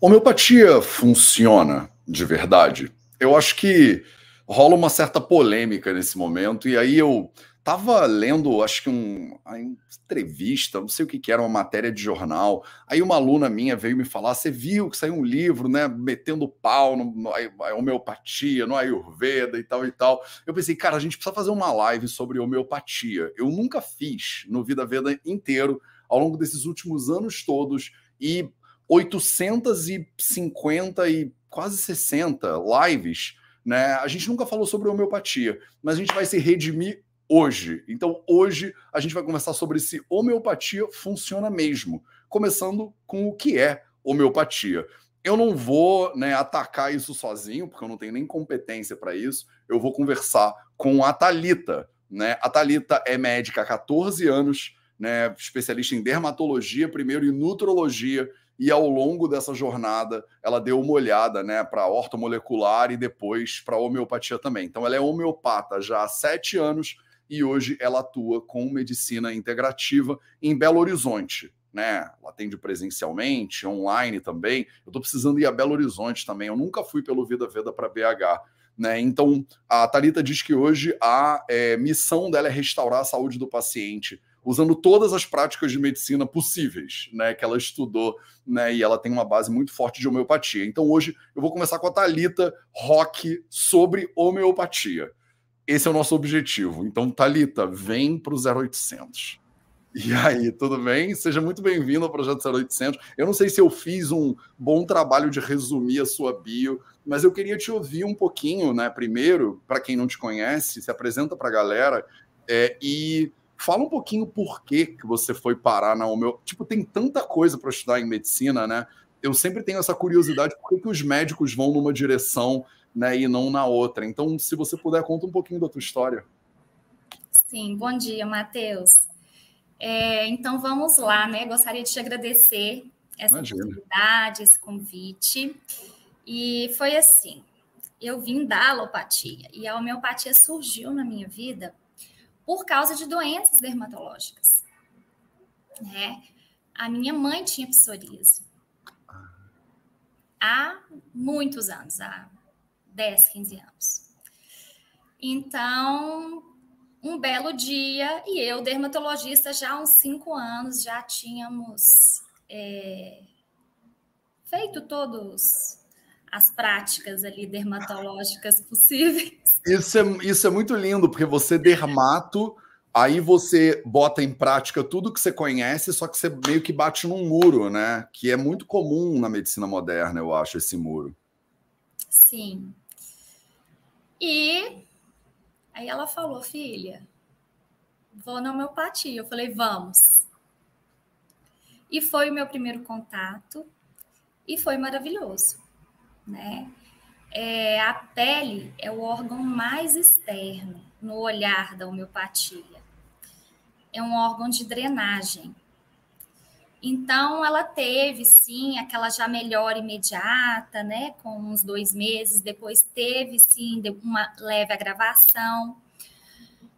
Homeopatia funciona de verdade? Eu acho que rola uma certa polêmica nesse momento, e aí eu tava lendo, acho que um, uma entrevista, não sei o que, que era, uma matéria de jornal. Aí uma aluna minha veio me falar: você viu que saiu um livro, né, metendo pau no, homeopatia, no Ayurveda e tal e tal. Eu pensei, cara, a gente precisa fazer uma live sobre homeopatia. Eu nunca fiz no Vida Veda inteiro, ao longo desses últimos anos todos, e 850 e quase 60 lives, né? A gente nunca falou sobre homeopatia, mas a gente vai se redimir hoje. Então, hoje a gente vai conversar sobre se homeopatia funciona mesmo, começando com o que é homeopatia. Eu não vou né, atacar isso sozinho, porque eu não tenho nem competência para isso. Eu vou conversar com a Talita. Né? A Talita é médica há 14 anos, né, especialista em dermatologia, primeiro em nutrologia, e ao longo dessa jornada ela deu uma olhada né, para a ortomolecular e depois para a homeopatia também. Então ela é homeopata já há sete anos e hoje ela atua com medicina integrativa em Belo Horizonte. Né? Ela atende presencialmente, online também. Eu estou precisando ir a Belo Horizonte também. Eu nunca fui pelo Vida Veda para BH. Né? Então, a Talita diz que hoje a é, missão dela é restaurar a saúde do paciente usando todas as práticas de medicina possíveis, né, que ela estudou, né, e ela tem uma base muito forte de homeopatia. Então hoje eu vou começar com a Talita Rock sobre homeopatia. Esse é o nosso objetivo. Então, Talita, vem para o 0800. E aí, tudo bem? Seja muito bem-vindo ao Projeto 0800. Eu não sei se eu fiz um bom trabalho de resumir a sua bio, mas eu queria te ouvir um pouquinho, né? Primeiro, para quem não te conhece, se apresenta para a galera é, e Fala um pouquinho por que, que você foi parar na homeo. Tipo, tem tanta coisa para estudar em medicina, né? Eu sempre tenho essa curiosidade, por que, que os médicos vão numa direção né, e não na outra? Então, se você puder, conta um pouquinho da tua história. Sim, bom dia, Matheus. É, então, vamos lá, né? Gostaria de te agradecer essa Imagina. oportunidade, esse convite. E foi assim, eu vim da alopatia, e a homeopatia surgiu na minha vida por causa de doenças dermatológicas. Né? A minha mãe tinha psoríase. Há muitos anos, há 10, 15 anos. Então, um belo dia, e eu, dermatologista, já há uns cinco anos, já tínhamos é, feito todos as práticas ali dermatológicas possíveis. Isso é, isso é muito lindo, porque você dermato, aí você bota em prática tudo que você conhece, só que você meio que bate num muro, né? Que é muito comum na medicina moderna, eu acho, esse muro. Sim. E aí ela falou, filha, vou na homeopatia. Eu falei, vamos. E foi o meu primeiro contato e foi maravilhoso, né? é, a pele é o órgão mais externo no olhar da homeopatia. É um órgão de drenagem. Então, ela teve, sim, aquela já melhora imediata, né? Com uns dois meses. Depois teve, sim, uma leve agravação.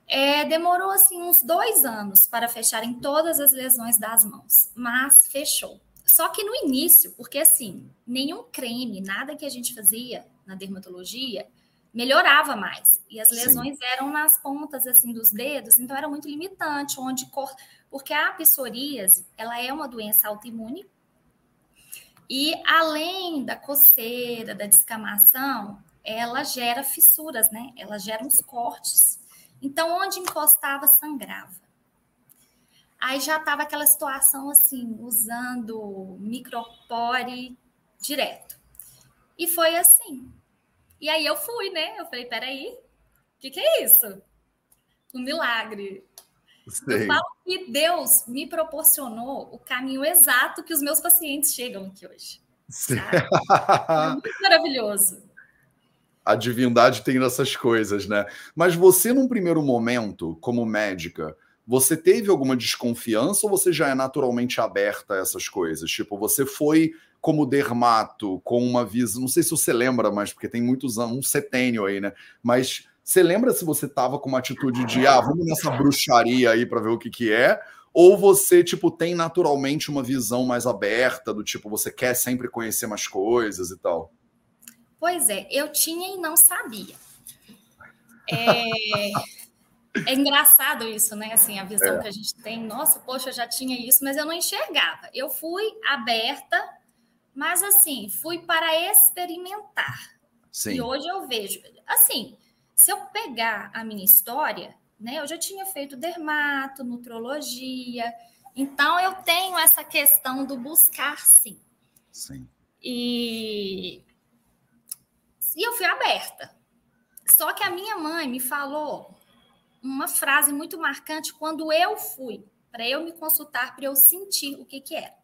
É, demorou, assim, uns dois anos para fecharem todas as lesões das mãos, mas fechou. Só que no início, porque, assim, nenhum creme, nada que a gente fazia na dermatologia, melhorava mais. E as lesões Sim. eram nas pontas assim dos dedos, então era muito limitante, onde cor... porque a psoríase, ela é uma doença autoimune. E além da coceira, da descamação, ela gera fissuras, né? Ela gera uns cortes. Então, onde encostava, sangrava. Aí já estava aquela situação assim, usando micropore direto. E foi assim. E aí eu fui, né? Eu falei, peraí, o que, que é isso? Um milagre. Sei. Eu falo que Deus me proporcionou o caminho exato que os meus pacientes chegam aqui hoje. É muito maravilhoso. A divindade tem essas coisas, né? Mas você, num primeiro momento, como médica, você teve alguma desconfiança ou você já é naturalmente aberta a essas coisas? Tipo, você foi como dermato, com uma visão. Não sei se você lembra, mas porque tem muitos anos, um setênio aí, né? Mas você lembra se você tava com uma atitude de ah, vamos nessa bruxaria aí para ver o que, que é? Ou você, tipo, tem naturalmente uma visão mais aberta, do tipo, você quer sempre conhecer mais coisas e tal? Pois é, eu tinha e não sabia. É, é engraçado isso, né? Assim, a visão é. que a gente tem. Nossa, poxa, eu já tinha isso, mas eu não enxergava. Eu fui aberta, mas assim, fui para experimentar. Sim. E hoje eu vejo, assim, se eu pegar a minha história, né? Eu já tinha feito dermato, nutrologia, então eu tenho essa questão do buscar, sim. Sim. E, e eu fui aberta. Só que a minha mãe me falou uma frase muito marcante quando eu fui para eu me consultar, para eu sentir o que que era,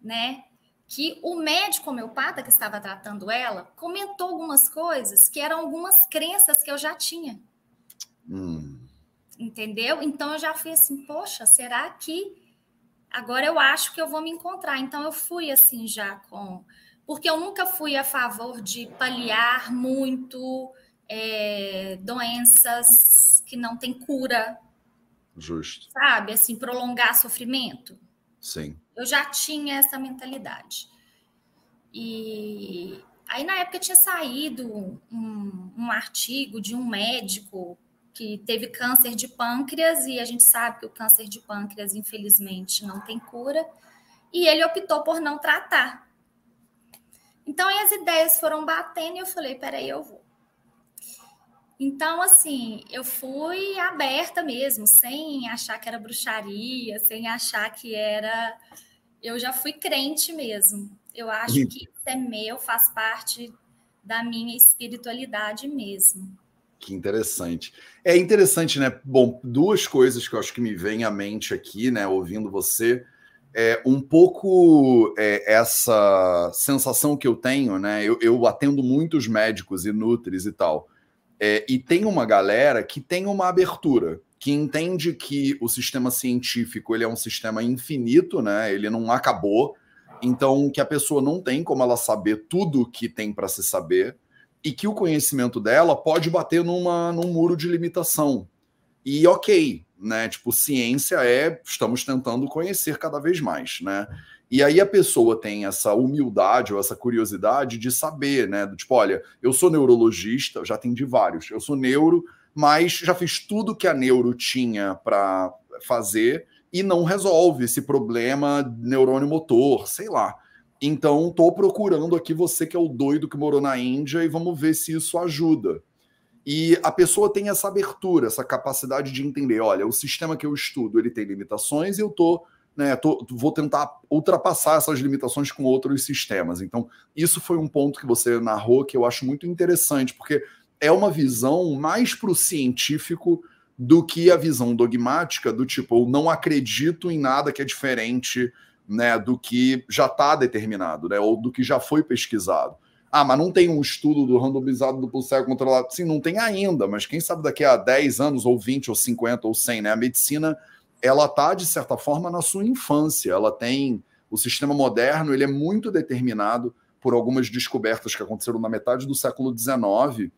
né? Que o médico homeopata que estava tratando ela comentou algumas coisas que eram algumas crenças que eu já tinha. Hum entendeu? Então eu já fui assim, poxa, será que agora eu acho que eu vou me encontrar? Então eu fui assim já com. Porque eu nunca fui a favor de paliar muito é, doenças que não têm cura. Justo. Sabe? Assim, prolongar sofrimento. Sim. Eu já tinha essa mentalidade. E aí, na época, tinha saído um, um artigo de um médico que teve câncer de pâncreas e a gente sabe que o câncer de pâncreas, infelizmente, não tem cura, e ele optou por não tratar. Então, as ideias foram batendo e eu falei: peraí, eu vou. Então, assim, eu fui aberta mesmo, sem achar que era bruxaria, sem achar que era. Eu já fui crente mesmo. Eu acho que isso é meu, faz parte da minha espiritualidade mesmo. Que interessante. É interessante, né? Bom, duas coisas que eu acho que me vêm à mente aqui, né, ouvindo você. É um pouco é, essa sensação que eu tenho, né? Eu, eu atendo muitos médicos e nutris e tal. É, e tem uma galera que tem uma abertura, que entende que o sistema científico ele é um sistema infinito, né? Ele não acabou. Então, que a pessoa não tem como ela saber tudo que tem para se saber e que o conhecimento dela pode bater numa, num muro de limitação. E ok, né? Tipo, ciência é estamos tentando conhecer cada vez mais, né? E aí a pessoa tem essa humildade ou essa curiosidade de saber, né? Tipo, olha, eu sou neurologista, já atendi vários, eu sou neuro, mas já fiz tudo que a neuro tinha para fazer e não resolve esse problema neurônio motor, sei lá. Então, estou procurando aqui você que é o doido que morou na Índia e vamos ver se isso ajuda. E a pessoa tem essa abertura, essa capacidade de entender, olha, o sistema que eu estudo, ele tem limitações e eu tô, né, tô, vou tentar ultrapassar essas limitações com outros sistemas. Então, isso foi um ponto que você narrou que eu acho muito interessante, porque é uma visão mais para o científico do que a visão dogmática do tipo, eu não acredito em nada que é diferente né, do que já está determinado, né, ou do que já foi pesquisado. Ah, mas não tem um estudo do randomizado do cego controlado. Sim, não tem ainda, mas quem sabe daqui a 10 anos, ou 20, ou 50, ou 100, né? A medicina, ela está, de certa forma, na sua infância. Ela tem... O sistema moderno, ele é muito determinado por algumas descobertas que aconteceram na metade do século XIX,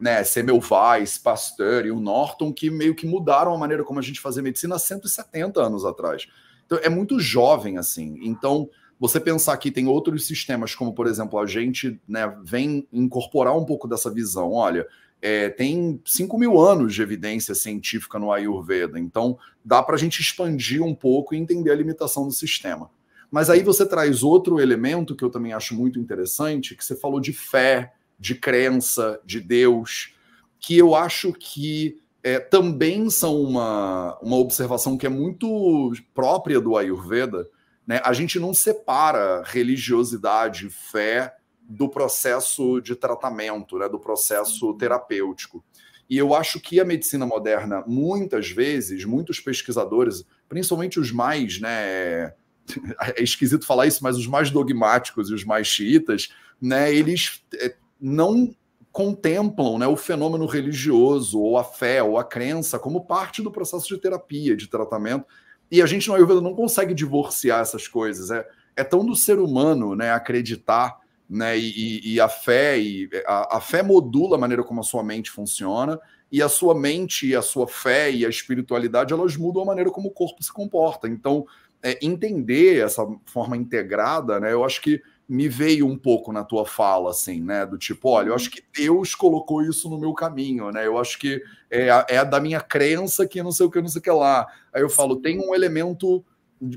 né? Semmelweis, Pasteur e o Norton, que meio que mudaram a maneira como a gente fazia medicina há 170 anos atrás. Então, é muito jovem, assim. Então, você pensar que tem outros sistemas, como, por exemplo, a gente né, vem incorporar um pouco dessa visão. Olha, é, tem 5 mil anos de evidência científica no Ayurveda, então dá para a gente expandir um pouco e entender a limitação do sistema. Mas aí você traz outro elemento que eu também acho muito interessante, que você falou de fé, de crença, de Deus, que eu acho que é, também são uma, uma observação que é muito própria do Ayurveda. Né? A gente não separa religiosidade, fé do processo de tratamento, né? do processo terapêutico. E eu acho que a medicina moderna, muitas vezes, muitos pesquisadores, principalmente os mais, né, é esquisito falar isso, mas os mais dogmáticos e os mais xiitas, né, eles é, não contemplam né, o fenômeno religioso, ou a fé, ou a crença, como parte do processo de terapia, de tratamento. E a gente no Ayurveda não consegue divorciar essas coisas. É, é tão do ser humano né, acreditar né? E, e a fé e a, a, fé modula a maneira como a sua mente funciona e a sua mente e a sua fé e a espiritualidade elas mudam a maneira como o corpo se comporta. Então, é, entender essa forma integrada, né? Eu acho que me veio um pouco na tua fala, assim, né? Do tipo, olha, eu acho que Deus colocou isso no meu caminho, né? Eu acho que é, é da minha crença que não sei o que, não sei o que lá. Aí eu falo, tem um elemento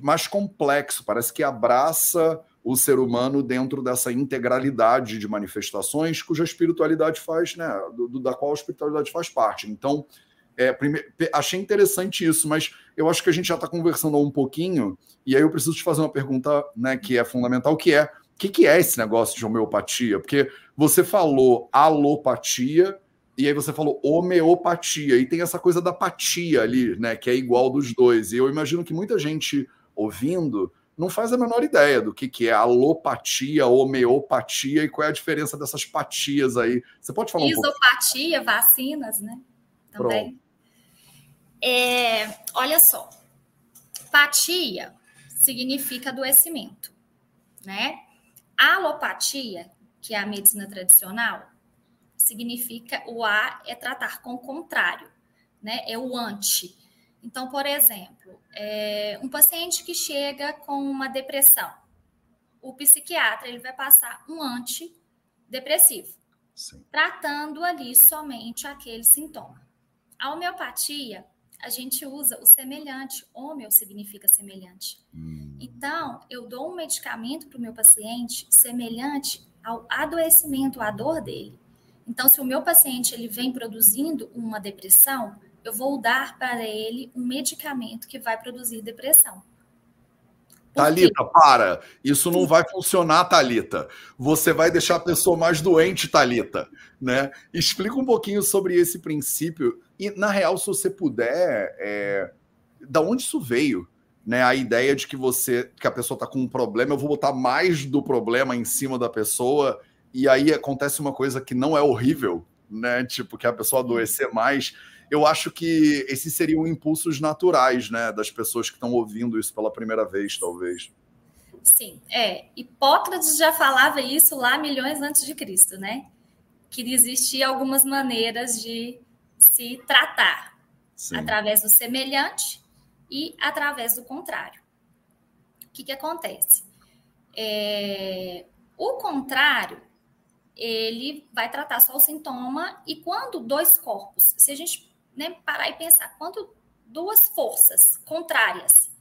mais complexo, parece que abraça o ser humano dentro dessa integralidade de manifestações cuja espiritualidade faz, né, do, do, da qual a espiritualidade faz parte. Então, é, primeiro, achei interessante isso, mas eu acho que a gente já está conversando um pouquinho, e aí eu preciso te fazer uma pergunta né, que é fundamental, que é o que, que é esse negócio de homeopatia? Porque você falou alopatia, e aí você falou homeopatia, e tem essa coisa da patia ali, né? Que é igual dos dois. E eu imagino que muita gente ouvindo não faz a menor ideia do que, que é alopatia, homeopatia e qual é a diferença dessas patias aí. Você pode falar um Isopatia, pouco? vacinas, né? Também. É, olha só, patia significa adoecimento, né? Alopatia, que é a medicina tradicional, significa o A é tratar com o contrário, né? É o anti. Então, por exemplo, é, um paciente que chega com uma depressão, o psiquiatra ele vai passar um antidepressivo, Sim. tratando ali somente aquele sintoma. A homeopatia, a gente usa o semelhante. Homeo significa semelhante. Hum. Então, eu dou um medicamento para o meu paciente semelhante ao adoecimento, à dor dele. Então, se o meu paciente ele vem produzindo uma depressão, eu vou dar para ele um medicamento que vai produzir depressão. Talita, para. Isso não vai funcionar, Talita. Você vai deixar a pessoa mais doente, Talita, né? Explica um pouquinho sobre esse princípio e, na real, se você puder, é... da onde isso veio? Né, a ideia de que você, que a pessoa está com um problema, eu vou botar mais do problema em cima da pessoa e aí acontece uma coisa que não é horrível, né? Tipo, que a pessoa adoecer mais. Eu acho que esses seriam impulsos naturais, né? Das pessoas que estão ouvindo isso pela primeira vez, talvez. Sim, é. Hipócrates já falava isso lá milhões antes de Cristo, né? Que existiam algumas maneiras de se tratar Sim. através do semelhante e através do contrário. O que, que acontece? É, o contrário ele vai tratar só o sintoma e quando dois corpos, se a gente né, parar e pensar, quando duas forças contrárias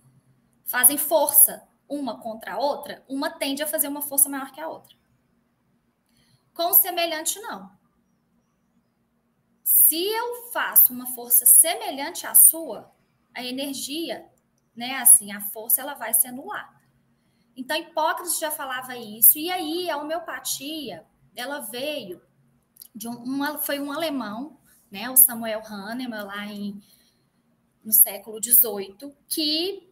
fazem força uma contra a outra, uma tende a fazer uma força maior que a outra. Com o semelhante, não. Se eu faço uma força semelhante à sua, a energia, né, assim, a força ela vai se anular. Então, Hipócrates já falava isso, e aí a homeopatia ela veio de um, uma, foi um alemão, né, o Samuel Hahnemann, lá em, no século XVIII, que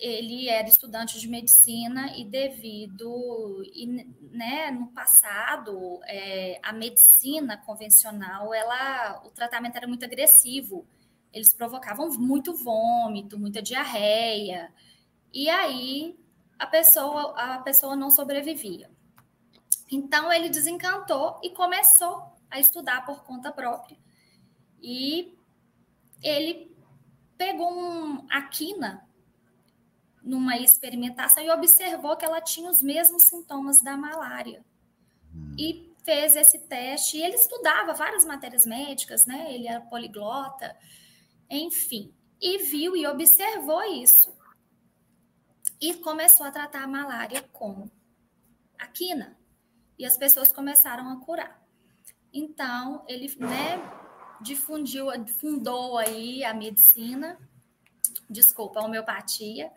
ele era estudante de medicina e devido, e, né, no passado, é, a medicina convencional, ela, o tratamento era muito agressivo. Eles provocavam muito vômito, muita diarreia, e aí a pessoa, a pessoa não sobrevivia. Então ele desencantou e começou a estudar por conta própria. E ele pegou um, a quina numa experimentação e observou que ela tinha os mesmos sintomas da malária. E fez esse teste. E ele estudava várias matérias médicas, né? Ele era poliglota, enfim. E viu e observou isso. E começou a tratar a malária com a quina e as pessoas começaram a curar. Então, ele né, difundiu, fundou aí a medicina, desculpa, a homeopatia,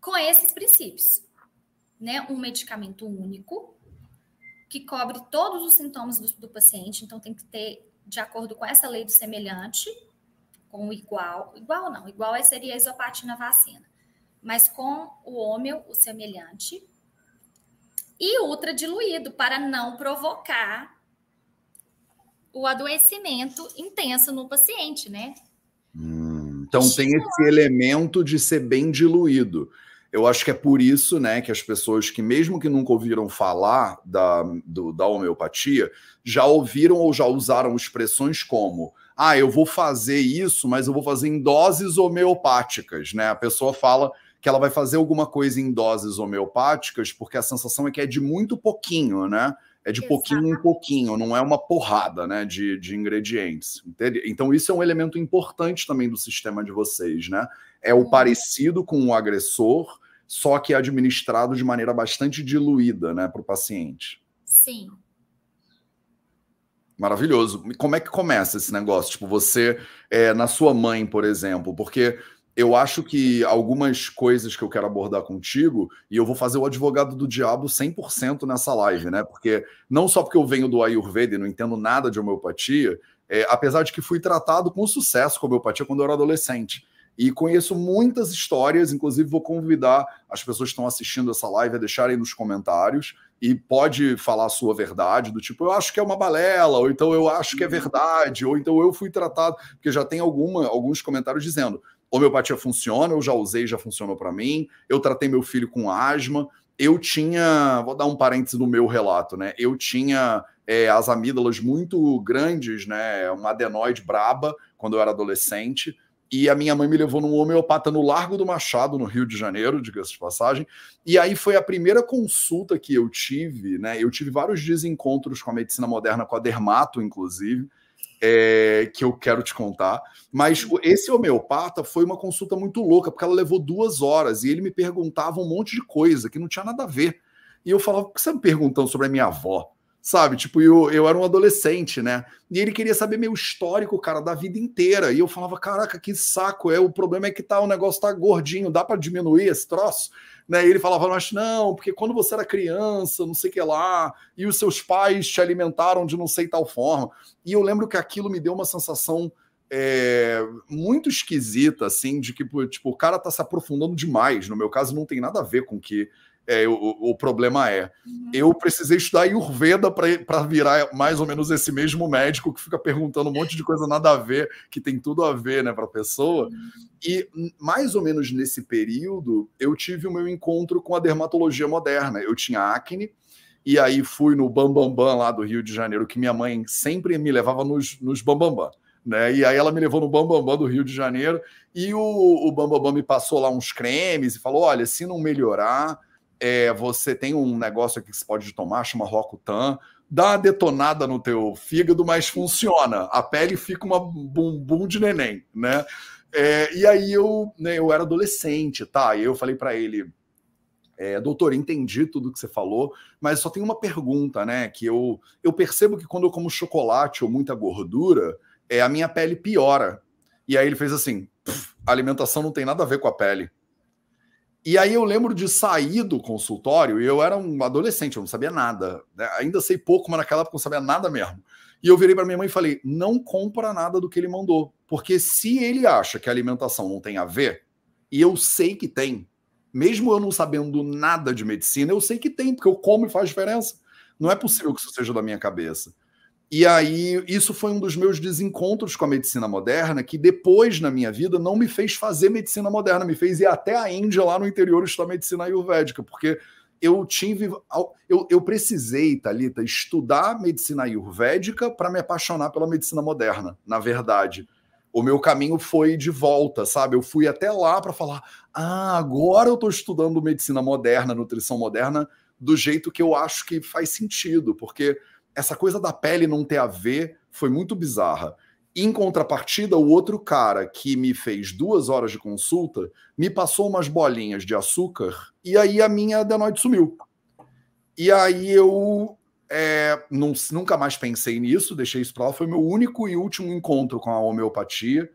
com esses princípios. Né? Um medicamento único, que cobre todos os sintomas do, do paciente, então tem que ter, de acordo com essa lei do semelhante, com o igual, igual não, igual seria a isopatina vacina, mas com o homeo, o semelhante, e ultra diluído para não provocar o adoecimento intenso no paciente, né? Hum, então tem esse elemento de ser bem diluído. Eu acho que é por isso, né, que as pessoas que, mesmo que nunca ouviram falar da, do, da homeopatia, já ouviram ou já usaram expressões como: ah, eu vou fazer isso, mas eu vou fazer em doses homeopáticas, né? A pessoa fala que ela vai fazer alguma coisa em doses homeopáticas, porque a sensação é que é de muito pouquinho, né? É de pouquinho em pouquinho, não é uma porrada né, de, de ingredientes. Entende? Então, isso é um elemento importante também do sistema de vocês, né? É o parecido com o agressor, só que é administrado de maneira bastante diluída né, para o paciente. Sim. Maravilhoso. Como é que começa esse negócio? Tipo, você, é, na sua mãe, por exemplo, porque eu acho que algumas coisas que eu quero abordar contigo, e eu vou fazer o advogado do diabo 100% nessa live, né? Porque não só porque eu venho do Ayurveda e não entendo nada de homeopatia, é, apesar de que fui tratado com sucesso com homeopatia quando eu era adolescente. E conheço muitas histórias, inclusive vou convidar as pessoas que estão assistindo essa live a deixarem nos comentários e pode falar a sua verdade, do tipo, eu acho que é uma balela, ou então eu acho que é verdade, ou então eu fui tratado, porque já tem alguma, alguns comentários dizendo, homeopatia funciona, eu já usei, já funcionou para mim. Eu tratei meu filho com asma. Eu tinha, vou dar um parêntese no meu relato, né? Eu tinha é, as amígdalas muito grandes, né? Uma adenoide braba quando eu era adolescente. E a minha mãe me levou num homeopata no Largo do Machado, no Rio de Janeiro, diga-se de passagem. E aí foi a primeira consulta que eu tive, né? Eu tive vários desencontros com a medicina moderna, com a dermato, inclusive é, que eu quero te contar. Mas esse homeopata foi uma consulta muito louca, porque ela levou duas horas e ele me perguntava um monte de coisa que não tinha nada a ver. E eu falava, por que você tá me perguntando sobre a minha avó? Sabe, tipo, eu, eu era um adolescente, né? E ele queria saber meu histórico, cara, da vida inteira. E eu falava, caraca, que saco, é, o problema é que tá, o negócio tá gordinho, dá para diminuir esse troço? Né? E ele falava, mas não, porque quando você era criança, não sei o que lá, e os seus pais te alimentaram de não sei tal forma. E eu lembro que aquilo me deu uma sensação é, muito esquisita, assim, de que tipo, o cara tá se aprofundando demais. No meu caso, não tem nada a ver com que é, o, o, problema é. Uhum. Eu precisei estudar Ayurveda para virar mais ou menos esse mesmo médico que fica perguntando um monte de coisa nada a ver, que tem tudo a ver né, para a pessoa. Uhum. E mais ou menos nesse período, eu tive o meu encontro com a dermatologia moderna. Eu tinha acne, e aí fui no Bambambam Bam Bam, lá do Rio de Janeiro, que minha mãe sempre me levava nos, nos Bambambam. Bam Bam, né? E aí ela me levou no Bambambam Bam Bam do Rio de Janeiro, e o, o Bambambam Bam me passou lá uns cremes e falou: olha, se não melhorar é, você tem um negócio aqui que você pode tomar, chama Rocutan, dá uma detonada no teu fígado, mas funciona. A pele fica uma bumbum de neném, né? É, e aí eu, né, eu era adolescente, tá? E eu falei para ele, é, doutor, entendi tudo que você falou, mas só tem uma pergunta, né? Que eu, eu percebo que quando eu como chocolate ou muita gordura, é, a minha pele piora. E aí ele fez assim: a alimentação não tem nada a ver com a pele. E aí eu lembro de sair do consultório eu era um adolescente, eu não sabia nada. Né? Ainda sei pouco, mas naquela época eu não sabia nada mesmo. E eu virei para minha mãe e falei: não compra nada do que ele mandou. Porque se ele acha que a alimentação não tem a ver, e eu sei que tem, mesmo eu não sabendo nada de medicina, eu sei que tem, porque eu como e faz diferença. Não é possível que isso seja da minha cabeça. E aí, isso foi um dos meus desencontros com a medicina moderna, que depois na minha vida não me fez fazer medicina moderna, me fez ir até a Índia, lá no interior, estudar medicina ayurvédica, porque eu tive. Eu, eu precisei, Thalita, estudar medicina ayurvédica para me apaixonar pela medicina moderna, na verdade. O meu caminho foi de volta, sabe? Eu fui até lá para falar: ah, agora eu estou estudando medicina moderna, nutrição moderna, do jeito que eu acho que faz sentido, porque essa coisa da pele não ter a ver foi muito bizarra. Em contrapartida, o outro cara que me fez duas horas de consulta me passou umas bolinhas de açúcar e aí a minha adenoide sumiu. E aí eu é, não, nunca mais pensei nisso, deixei isso para lá. Foi meu único e último encontro com a homeopatia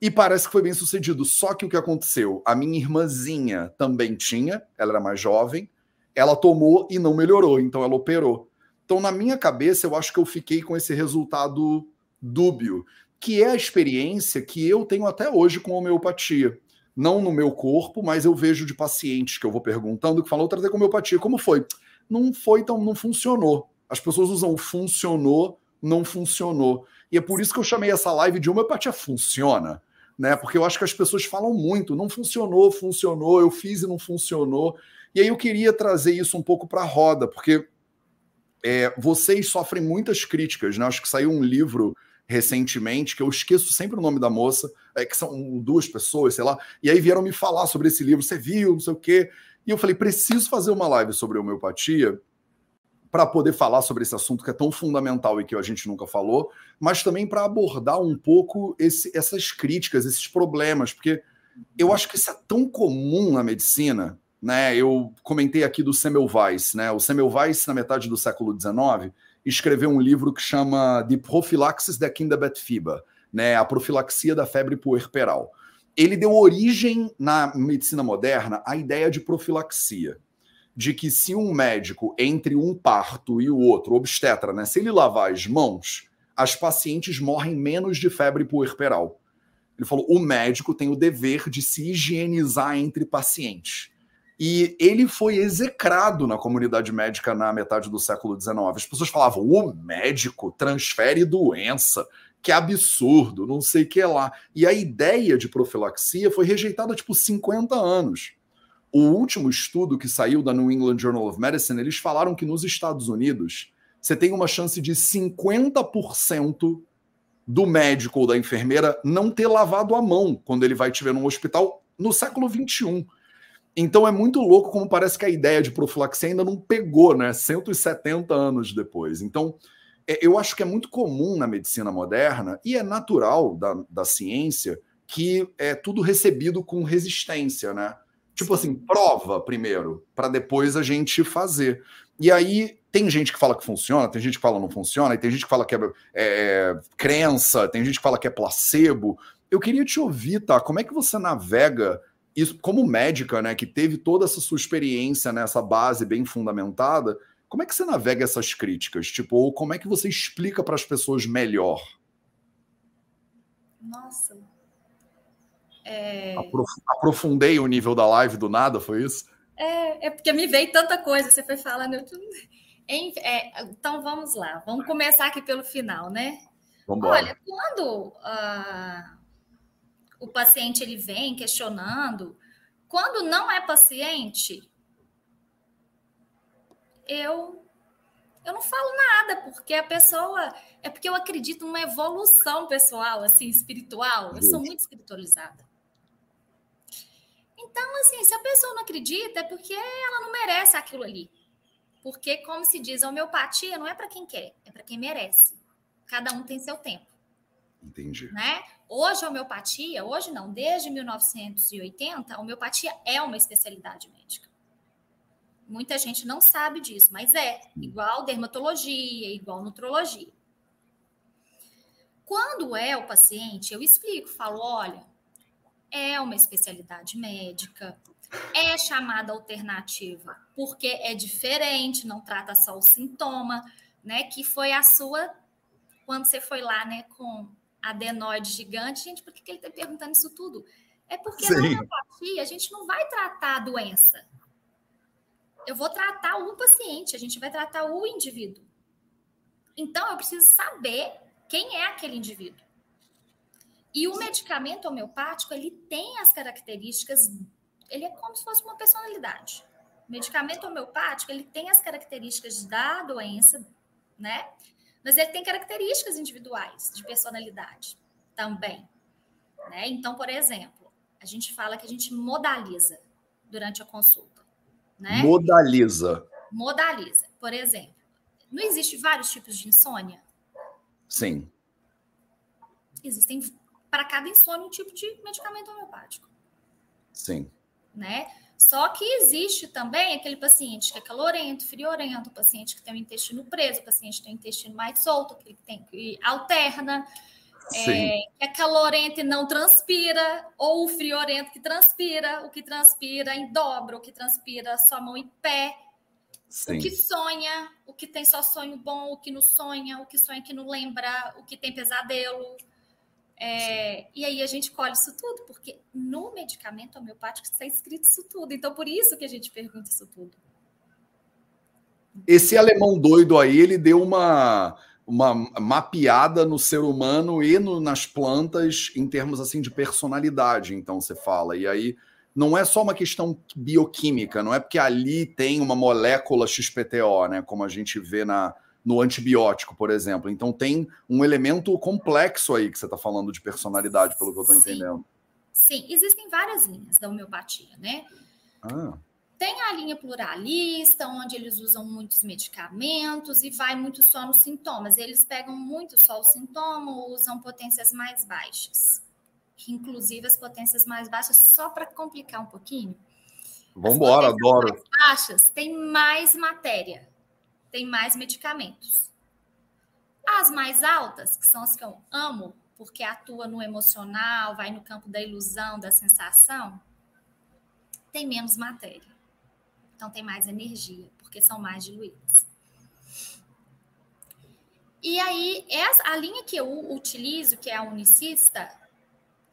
e parece que foi bem sucedido. Só que o que aconteceu? A minha irmãzinha também tinha, ela era mais jovem, ela tomou e não melhorou, então ela operou. Então, na minha cabeça, eu acho que eu fiquei com esse resultado dúbio, que é a experiência que eu tenho até hoje com homeopatia. Não no meu corpo, mas eu vejo de pacientes que eu vou perguntando que falam, eu tratei com homeopatia, como foi? Não foi, então não funcionou. As pessoas usam funcionou, não funcionou. E é por isso que eu chamei essa live de homeopatia funciona. né? Porque eu acho que as pessoas falam muito, não funcionou, funcionou, eu fiz e não funcionou. E aí eu queria trazer isso um pouco para a roda, porque é, vocês sofrem muitas críticas, né? Acho que saiu um livro recentemente, que eu esqueço sempre o nome da moça, é, que são duas pessoas, sei lá, e aí vieram me falar sobre esse livro, você viu, não sei o quê. E eu falei, preciso fazer uma live sobre homeopatia para poder falar sobre esse assunto que é tão fundamental e que a gente nunca falou, mas também para abordar um pouco esse, essas críticas, esses problemas, porque eu acho que isso é tão comum na medicina, né? Eu comentei aqui do Semmelweis, né? O Semmelweis, na metade do século XIX, escreveu um livro que chama De Prophylaxis der Kinderbettfieber, né? A profilaxia da febre puerperal. Ele deu origem na medicina moderna à ideia de profilaxia de que se um médico entre um parto e o outro, obstetra, né, se ele lavar as mãos, as pacientes morrem menos de febre puerperal. Ele falou: o médico tem o dever de se higienizar entre pacientes. E ele foi execrado na comunidade médica na metade do século XIX. As pessoas falavam: o médico transfere doença, que absurdo, não sei o que lá. E a ideia de profilaxia foi rejeitada tipo 50 anos. O último estudo que saiu da New England Journal of Medicine, eles falaram que nos Estados Unidos você tem uma chance de 50% do médico ou da enfermeira não ter lavado a mão quando ele vai te ver num hospital no século 21. Então é muito louco como parece que a ideia de profilaxia ainda não pegou, né? 170 anos depois. Então, é, eu acho que é muito comum na medicina moderna e é natural da, da ciência que é tudo recebido com resistência, né? Tipo assim, prova primeiro, para depois a gente fazer. E aí tem gente que fala que funciona, tem gente que fala que não funciona, e tem gente que fala que é, é, crença, tem gente que fala que é placebo. Eu queria te ouvir, tá? Como é que você navega isso como médica, né, que teve toda essa sua experiência nessa base bem fundamentada? Como é que você navega essas críticas? Tipo, ou como é que você explica para as pessoas melhor? Nossa, é... Aprofundei o nível da live do nada, foi isso? É, é porque me veio tanta coisa, você foi falando. Eu... É, então vamos lá, vamos começar aqui pelo final, né? Vambora. Olha, quando uh, o paciente ele vem questionando, quando não é paciente, eu eu não falo nada, porque a pessoa. É porque eu acredito numa evolução pessoal, assim, espiritual. Eu sou muito espiritualizada. Então, assim, se a pessoa não acredita, é porque ela não merece aquilo ali. Porque, como se diz, a homeopatia não é para quem quer, é para quem merece. Cada um tem seu tempo. Entendi. Né? Hoje, a homeopatia, hoje não, desde 1980, a homeopatia é uma especialidade médica. Muita gente não sabe disso, mas é igual dermatologia, igual nutrologia. Quando é o paciente, eu explico, falo, olha, é uma especialidade médica, é chamada alternativa porque é diferente, não trata só o sintoma, né? Que foi a sua quando você foi lá, né, com adenoide gigante. Gente, por que, que ele está perguntando isso tudo? É porque Sim. na homeopatia a gente não vai tratar a doença. Eu vou tratar o paciente, a gente vai tratar o indivíduo. Então eu preciso saber quem é aquele indivíduo. E o medicamento homeopático, ele tem as características, ele é como se fosse uma personalidade. O medicamento homeopático, ele tem as características da doença, né? Mas ele tem características individuais de personalidade também, né? Então, por exemplo, a gente fala que a gente modaliza durante a consulta, né? Modaliza. Modaliza. Por exemplo, não existe vários tipos de insônia? Sim. Existem para cada insônia um tipo de medicamento homeopático. Sim. Né? Só que existe também aquele paciente que é calorento, friorento, o paciente que tem o intestino preso, o paciente que tem o intestino mais solto, que tem que alterna, é, que é calorento e não transpira, ou o friorento que transpira, o que transpira em dobra, o que transpira só mão e pé, Sim. o que sonha, o que tem só sonho bom, o que não sonha, o que sonha que não lembra, o que tem pesadelo, é, e aí a gente colhe isso tudo, porque no medicamento homeopático está escrito isso tudo. Então, por isso que a gente pergunta isso tudo. Esse alemão doido aí, ele deu uma, uma mapeada no ser humano e no, nas plantas em termos assim de personalidade, então você fala. E aí não é só uma questão bioquímica, não é porque ali tem uma molécula XPTO, né, como a gente vê na, no antibiótico, por exemplo. Então tem um elemento complexo aí que você está falando de personalidade, pelo que eu estou entendendo. Sim, existem várias linhas da homeopatia, né? Ah. Tem a linha pluralista, onde eles usam muitos medicamentos e vai muito só nos sintomas. Eles pegam muito só o sintoma, usam potências mais baixas. Inclusive as potências mais baixas, só para complicar um pouquinho. Vamos embora, adoro. Mais baixas tem mais matéria, tem mais medicamentos. As mais altas, que são as que eu amo, porque atua no emocional, vai no campo da ilusão, da sensação, tem menos matéria. Então tem mais energia, porque são mais diluídas. E aí, essa, a linha que eu utilizo, que é a unicista,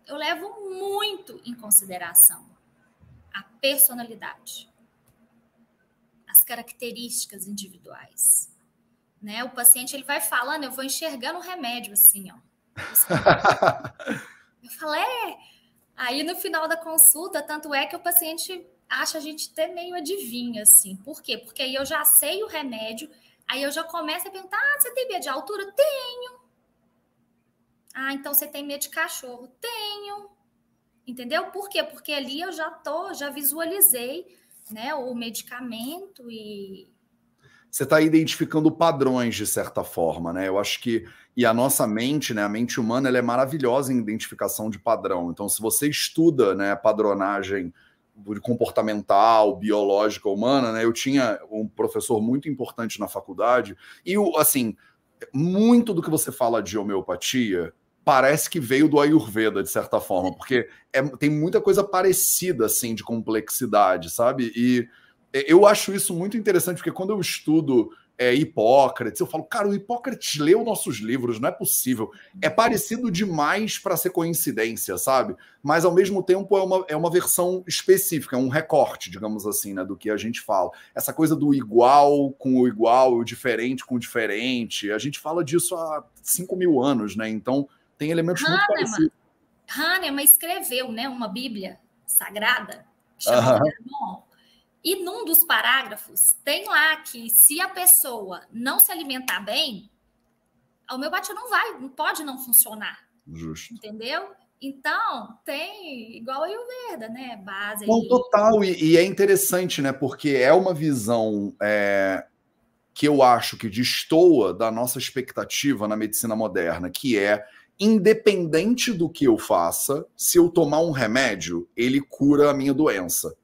eu levo muito em consideração a personalidade, as características individuais. Né? O paciente ele vai falando, eu vou enxergando o remédio assim, ó. Eu falei, é. Aí no final da consulta, tanto é que o paciente acha a gente até meio adivinha, assim. Por quê? Porque aí eu já sei o remédio, aí eu já começo a perguntar: ah, você tem medo de altura? Tenho. Ah, então você tem medo de cachorro? Tenho. Entendeu? Por quê? Porque ali eu já tô, já visualizei né, o medicamento e. Você está identificando padrões de certa forma, né? Eu acho que e a nossa mente, né, a mente humana, ela é maravilhosa em identificação de padrão. Então, se você estuda, né, padronagem comportamental, biológica humana, né? Eu tinha um professor muito importante na faculdade e o assim, muito do que você fala de homeopatia parece que veio do Ayurveda de certa forma, porque é, tem muita coisa parecida assim de complexidade, sabe? E eu acho isso muito interessante porque quando eu estudo é, Hipócrates. Eu falo, cara, o Hipócrates leu nossos livros, não é possível. É parecido demais para ser coincidência, sabe? Mas ao mesmo tempo é uma, é uma versão específica, é um recorte, digamos assim, né, do que a gente fala. Essa coisa do igual com o igual, o diferente com o diferente. A gente fala disso há 5 mil anos, né? Então tem elementos Hahnemann, muito parecidos. Hahnemann escreveu né, uma Bíblia sagrada chamada uh -huh. E num dos parágrafos tem lá que se a pessoa não se alimentar bem, a homeopatia não vai, não pode não funcionar. Justo. Entendeu? Então, tem igual a Ayurveda, né? Base. Não, total. E, e, é interessante, né? Porque é uma visão é, que eu acho que destoa da nossa expectativa na medicina moderna, que é independente do que eu faça, se eu tomar um remédio, ele cura a minha doença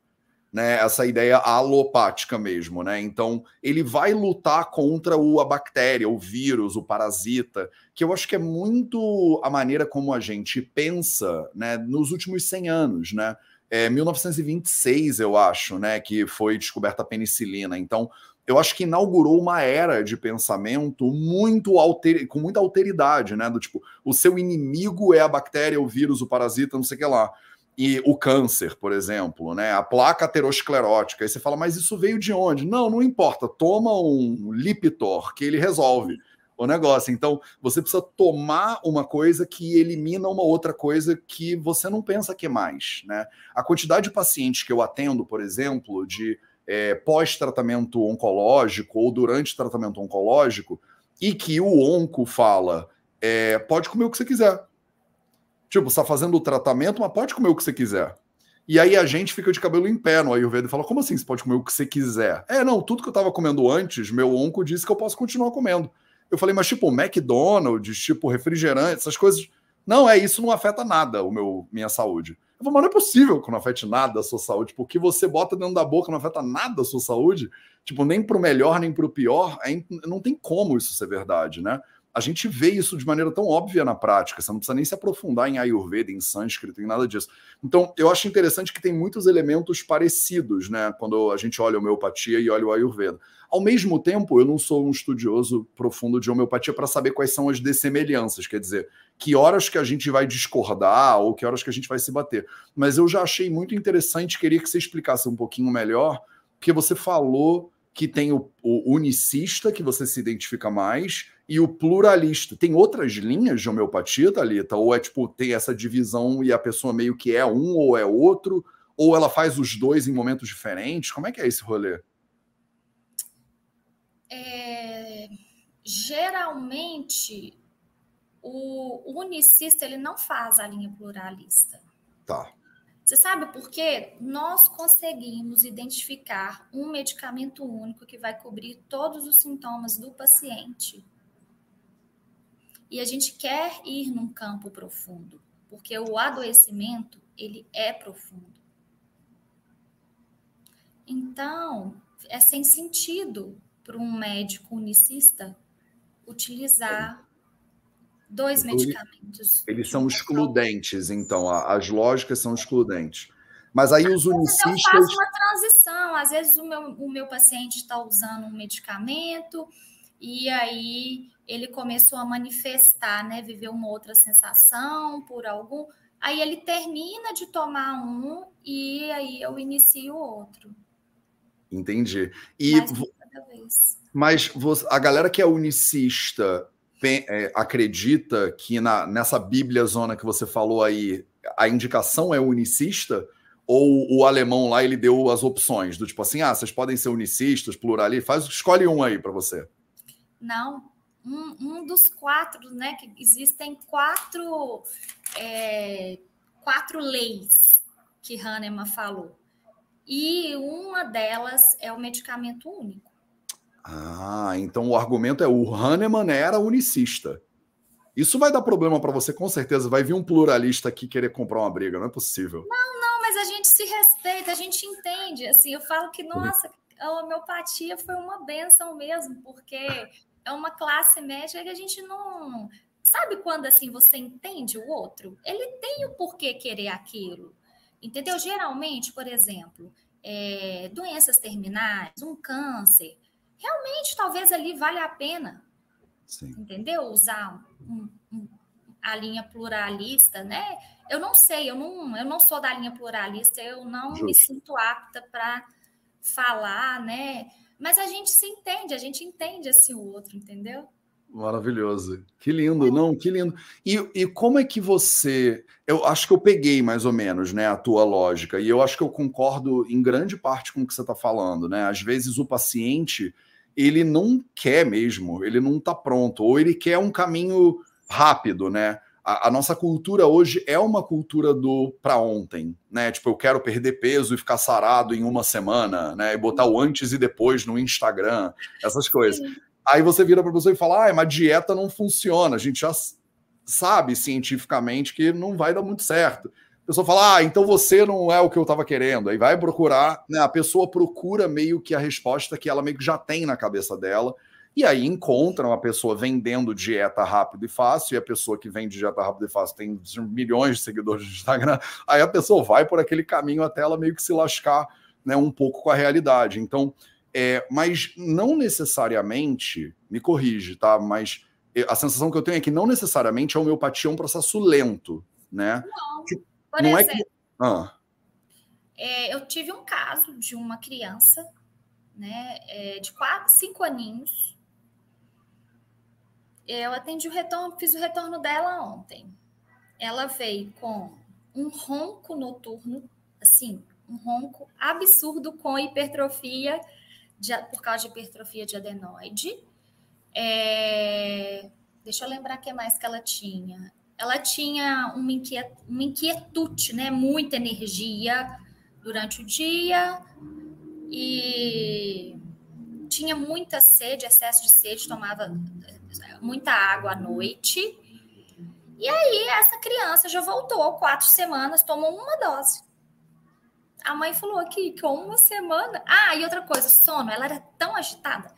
né, essa ideia alopática mesmo, né? Então, ele vai lutar contra o, a bactéria, o vírus, o parasita, que eu acho que é muito a maneira como a gente pensa, né, nos últimos 100 anos, né? É 1926, eu acho, né, que foi descoberta a penicilina. Então, eu acho que inaugurou uma era de pensamento muito alter... com muita alteridade, né? Do tipo, o seu inimigo é a bactéria, o vírus, o parasita, não sei o que lá e o câncer, por exemplo, né? A placa aterosclerótica. Aí você fala, mas isso veio de onde? Não, não importa. Toma um Lipitor que ele resolve o negócio. Então, você precisa tomar uma coisa que elimina uma outra coisa que você não pensa que é mais, né? A quantidade de pacientes que eu atendo, por exemplo, de é, pós-tratamento oncológico ou durante tratamento oncológico, e que o onco fala, é, pode comer o que você quiser Tipo, você tá fazendo o tratamento, mas pode comer o que você quiser. E aí a gente fica de cabelo em pé no Ayurveda e fala: como assim você pode comer o que você quiser? É, não, tudo que eu tava comendo antes, meu onco disse que eu posso continuar comendo. Eu falei, mas tipo, McDonald's, tipo, refrigerante, essas coisas. Não, é isso não afeta nada o meu minha saúde. Eu falei, mas não é possível que não afete nada a sua saúde, porque você bota dentro da boca não afeta nada a sua saúde, tipo, nem pro melhor, nem pro pior, é, não tem como isso ser verdade, né? A gente vê isso de maneira tão óbvia na prática, você não precisa nem se aprofundar em Ayurveda, em sânscrito, em nada disso. Então, eu acho interessante que tem muitos elementos parecidos, né, quando a gente olha a homeopatia e olha o Ayurveda. Ao mesmo tempo, eu não sou um estudioso profundo de homeopatia para saber quais são as dessemelhanças, quer dizer, que horas que a gente vai discordar ou que horas que a gente vai se bater. Mas eu já achei muito interessante, queria que você explicasse um pouquinho melhor, porque você falou que tem o, o, unicista, que você se identifica mais, e o pluralista. Tem outras linhas de homeopatia, Thalita? Ou é tipo, tem essa divisão e a pessoa meio que é um ou é outro? Ou ela faz os dois em momentos diferentes? Como é que é esse rolê? É, geralmente, o unicista ele não faz a linha pluralista. Tá. Você sabe por quê? Nós conseguimos identificar um medicamento único que vai cobrir todos os sintomas do paciente. E a gente quer ir num campo profundo, porque o adoecimento, ele é profundo. Então, é sem sentido para um médico unicista utilizar dois então, medicamentos. Eles são excludentes, então, as lógicas são excludentes. Mas aí os unicistas. Eu faço uma transição. Às vezes o meu, o meu paciente está usando um medicamento e aí ele começou a manifestar, né? Viver uma outra sensação por algum. Aí ele termina de tomar um e aí eu inicio outro. Entendi. E mas a galera que é unicista acredita que na, nessa Bíblia zona que você falou aí, a indicação é unicista? Ou o alemão lá ele deu as opções do tipo assim, ah, vocês podem ser unicistas, pluralistas, faz, escolhe um aí para você. Não, um, um, dos quatro, né? Que existem quatro, é, quatro leis que Hahnemann falou. E uma delas é o medicamento único. Ah, então o argumento é o Hahnemann era unicista. Isso vai dar problema para você, com certeza. Vai vir um pluralista aqui querer comprar uma briga, não é possível. Não, não, mas a gente se respeita, a gente entende. Assim, eu falo que, nossa, a homeopatia foi uma benção mesmo, porque é uma classe média que a gente não. Sabe quando assim você entende o outro? Ele tem o porquê querer aquilo. Entendeu? Geralmente, por exemplo, é, doenças terminais, um câncer, realmente talvez ali vale a pena, Sim. entendeu? Usar um, um, a linha pluralista, né? Eu não sei, eu não, eu não sou da linha pluralista, eu não Justo. me sinto apta para falar, né? Mas a gente se entende, a gente entende assim o outro, entendeu? Maravilhoso. Que lindo, não, que lindo. E, e como é que você. Eu acho que eu peguei mais ou menos né, a tua lógica, e eu acho que eu concordo em grande parte com o que você está falando. Né? Às vezes o paciente ele não quer mesmo, ele não está pronto, ou ele quer um caminho rápido, né? A, a nossa cultura hoje é uma cultura do para ontem, né? Tipo, eu quero perder peso e ficar sarado em uma semana, né? E botar o antes e depois no Instagram, essas coisas. Sim. Aí você vira para pessoa e fala: ah, mas dieta não funciona. A gente já sabe cientificamente que não vai dar muito certo pessoa fala, ah, então você não é o que eu estava querendo. Aí vai procurar, né? A pessoa procura meio que a resposta que ela meio que já tem na cabeça dela. E aí encontra uma pessoa vendendo dieta rápido e fácil, e a pessoa que vende dieta rápido e fácil tem milhões de seguidores no Instagram. Aí a pessoa vai por aquele caminho até ela meio que se lascar né, um pouco com a realidade. Então, é, mas não necessariamente, me corrige, tá? Mas a sensação que eu tenho é que não necessariamente a homeopatia é um processo lento, né? Não. Por não exemplo, é que... ah. é, eu tive um caso de uma criança, né, é, de quatro, cinco aninhos. Eu atendi o retorno, fiz o retorno dela ontem. Ela veio com um ronco noturno, assim, um ronco absurdo com hipertrofia, de, por causa de hipertrofia de adenoide. É, deixa eu lembrar o que mais que ela tinha ela tinha uma, inquiet, uma inquietude, né? Muita energia durante o dia e tinha muita sede, excesso de sede, tomava muita água à noite. E aí essa criança já voltou quatro semanas, tomou uma dose. A mãe falou que com uma semana. Ah, e outra coisa, sono. Ela era tão agitada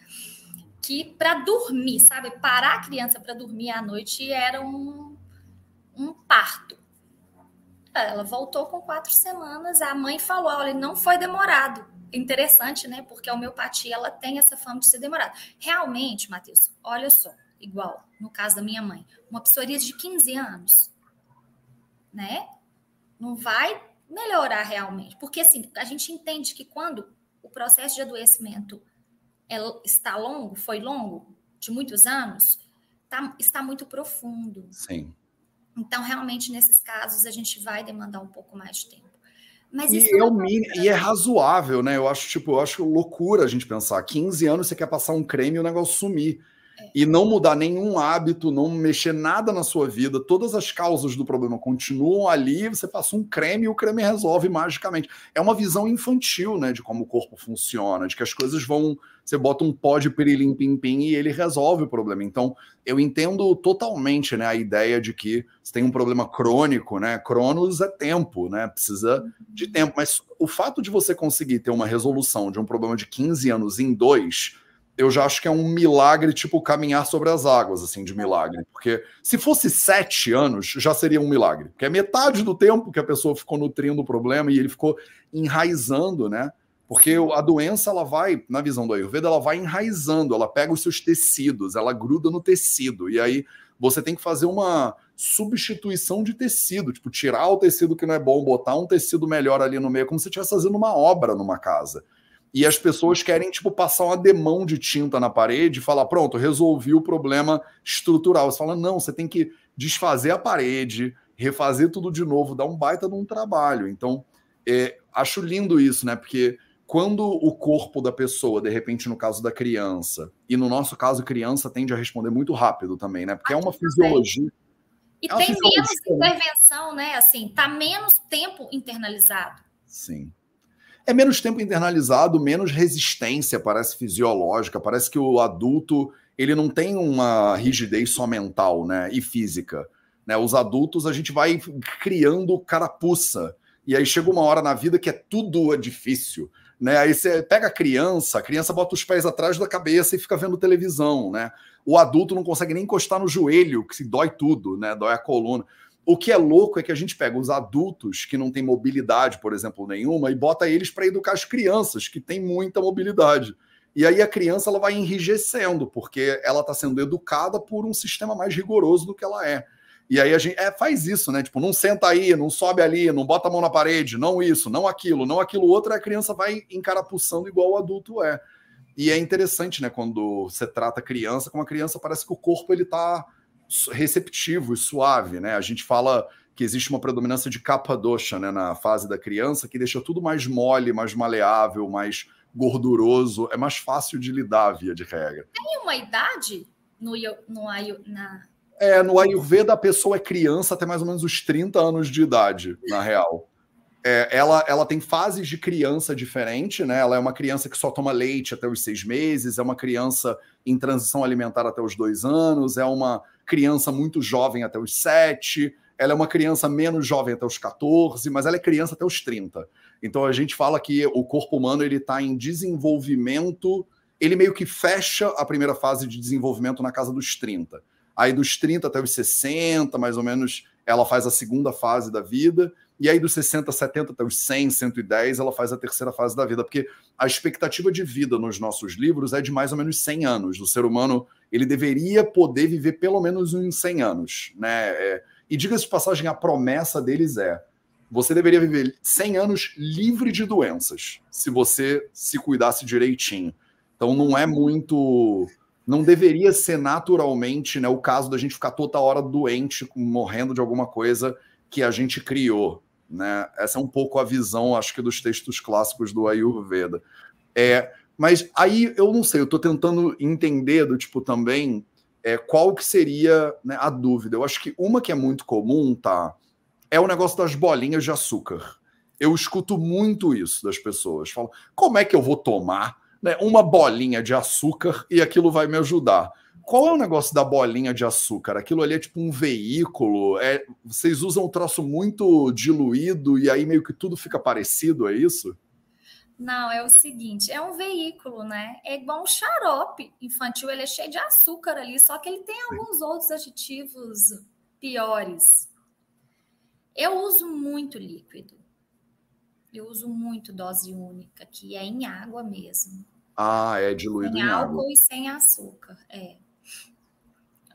que para dormir, sabe, parar a criança para dormir à noite era um um parto. Ela voltou com quatro semanas. A mãe falou: olha, não foi demorado. Interessante, né? Porque a homeopatia ela tem essa fama de ser demorada. Realmente, Matheus, olha só, igual no caso da minha mãe, uma psoríase de 15 anos, né? Não vai melhorar realmente. Porque assim, a gente entende que quando o processo de adoecimento é, está longo, foi longo, de muitos anos, tá, está muito profundo. Sim. Então, realmente, nesses casos, a gente vai demandar um pouco mais de tempo. Mas e, é, é e é razoável, né? Eu acho, tipo, eu acho loucura a gente pensar. 15 anos você quer passar um creme e o negócio sumir. E não mudar nenhum hábito, não mexer nada na sua vida, todas as causas do problema continuam ali, você passa um creme e o creme resolve magicamente. É uma visão infantil, né, de como o corpo funciona, de que as coisas vão você bota um pó de pirilim pim pim e ele resolve o problema. Então, eu entendo totalmente, né, a ideia de que você tem um problema crônico, né? Cronos é tempo, né? Precisa de tempo, mas o fato de você conseguir ter uma resolução de um problema de 15 anos em dois, eu já acho que é um milagre, tipo caminhar sobre as águas, assim, de milagre. Porque se fosse sete anos, já seria um milagre. Porque é metade do tempo que a pessoa ficou nutrindo o problema e ele ficou enraizando, né? Porque a doença, ela vai, na visão do Ayurveda, ela vai enraizando, ela pega os seus tecidos, ela gruda no tecido. E aí você tem que fazer uma substituição de tecido, tipo, tirar o tecido que não é bom, botar um tecido melhor ali no meio, como se estivesse fazendo uma obra numa casa. E as pessoas querem, tipo, passar uma demão de tinta na parede e falar, pronto, resolvi o problema estrutural. Você fala, não, você tem que desfazer a parede, refazer tudo de novo, dar um baita de um trabalho. Então, é, acho lindo isso, né? Porque quando o corpo da pessoa, de repente, no caso da criança, e no nosso caso, criança tende a responder muito rápido também, né? Porque é uma fisiologia. E é tem menos intervenção, né? Assim, tá menos tempo internalizado. Sim. É menos tempo internalizado, menos resistência, parece fisiológica, parece que o adulto ele não tem uma rigidez só mental, né? E física. Né? Os adultos, a gente vai criando carapuça. E aí chega uma hora na vida que é tudo difícil né? Aí você pega a criança, a criança bota os pés atrás da cabeça e fica vendo televisão, né? O adulto não consegue nem encostar no joelho, que se dói tudo, né? Dói a coluna. O que é louco é que a gente pega os adultos que não têm mobilidade, por exemplo, nenhuma, e bota eles para educar as crianças que têm muita mobilidade. E aí a criança ela vai enrijecendo, porque ela está sendo educada por um sistema mais rigoroso do que ela é. E aí a gente é, faz isso, né? Tipo, não senta aí, não sobe ali, não bota a mão na parede, não isso, não aquilo, não aquilo outro, a criança vai encarapuçando igual o adulto é. E é interessante, né, quando você trata a criança, como a criança parece que o corpo ele tá receptivo e suave, né? A gente fala que existe uma predominância de capa doxa, né, na fase da criança, que deixa tudo mais mole, mais maleável, mais gorduroso, é mais fácil de lidar via de regra. Tem uma idade no, no, na, é, no Ayurveda a pessoa é criança até mais ou menos os 30 anos de idade, na real. É, ela, ela tem fases de criança diferente, né? Ela é uma criança que só toma leite até os seis meses, é uma criança em transição alimentar até os dois anos, é uma criança muito jovem até os sete, ela é uma criança menos jovem até os 14, mas ela é criança até os 30. Então a gente fala que o corpo humano ele está em desenvolvimento, ele meio que fecha a primeira fase de desenvolvimento na casa dos 30. Aí dos 30 até os 60, mais ou menos, ela faz a segunda fase da vida. E aí dos 60, 70 até os 100, 110, ela faz a terceira fase da vida. Porque a expectativa de vida nos nossos livros é de mais ou menos 100 anos. O ser humano, ele deveria poder viver pelo menos uns 100 anos. Né? É, e diga-se de passagem, a promessa deles é você deveria viver 100 anos livre de doenças, se você se cuidasse direitinho. Então não é muito não deveria ser naturalmente né, o caso da gente ficar toda hora doente, morrendo de alguma coisa que a gente criou. Né? Essa é um pouco a visão, acho que, dos textos clássicos do Ayurveda. É, mas aí eu não sei, eu estou tentando entender do tipo também é, qual que seria né, a dúvida. Eu acho que uma que é muito comum, tá? É o negócio das bolinhas de açúcar. Eu escuto muito isso das pessoas. Falam, como é que eu vou tomar né, uma bolinha de açúcar e aquilo vai me ajudar. Qual é o negócio da bolinha de açúcar? Aquilo ali é tipo um veículo? É, vocês usam um troço muito diluído e aí meio que tudo fica parecido, é isso? Não, é o seguinte, é um veículo, né? É igual um xarope infantil, ele é cheio de açúcar ali, só que ele tem alguns outros aditivos piores. Eu uso muito líquido. Eu uso muito dose única, que é em água mesmo. Ah, é diluído sem em álcool água. e sem açúcar, é.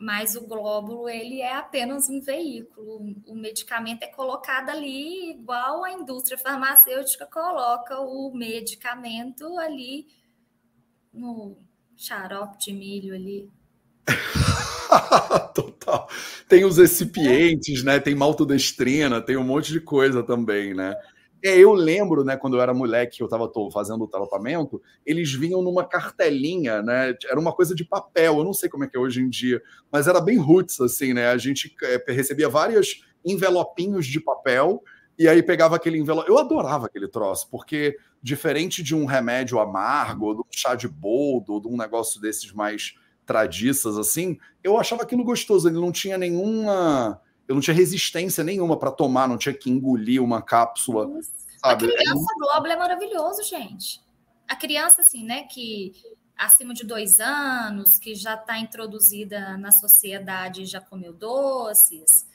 Mas o glóbulo, ele é apenas um veículo. O medicamento é colocado ali igual a indústria farmacêutica coloca o medicamento ali no, xarope de milho ali. Total. Tem os recipientes, né? Tem maltodestrina, tem um monte de coisa também, né? É, eu lembro, né, quando eu era moleque, eu estava fazendo o tratamento, eles vinham numa cartelinha, né? Era uma coisa de papel, eu não sei como é que é hoje em dia, mas era bem roots, assim, né? A gente é, recebia vários envelopinhos de papel e aí pegava aquele envelope. Eu adorava aquele troço, porque diferente de um remédio amargo, de um chá de boldo, de um negócio desses mais tradiças, assim, eu achava aquilo gostoso. Ele não tinha nenhuma eu não tinha resistência nenhuma para tomar, não tinha que engolir uma cápsula. Sabe? A criança é... glóbula é maravilhoso, gente. A criança, assim, né, que acima de dois anos, que já está introduzida na sociedade, já comeu doces,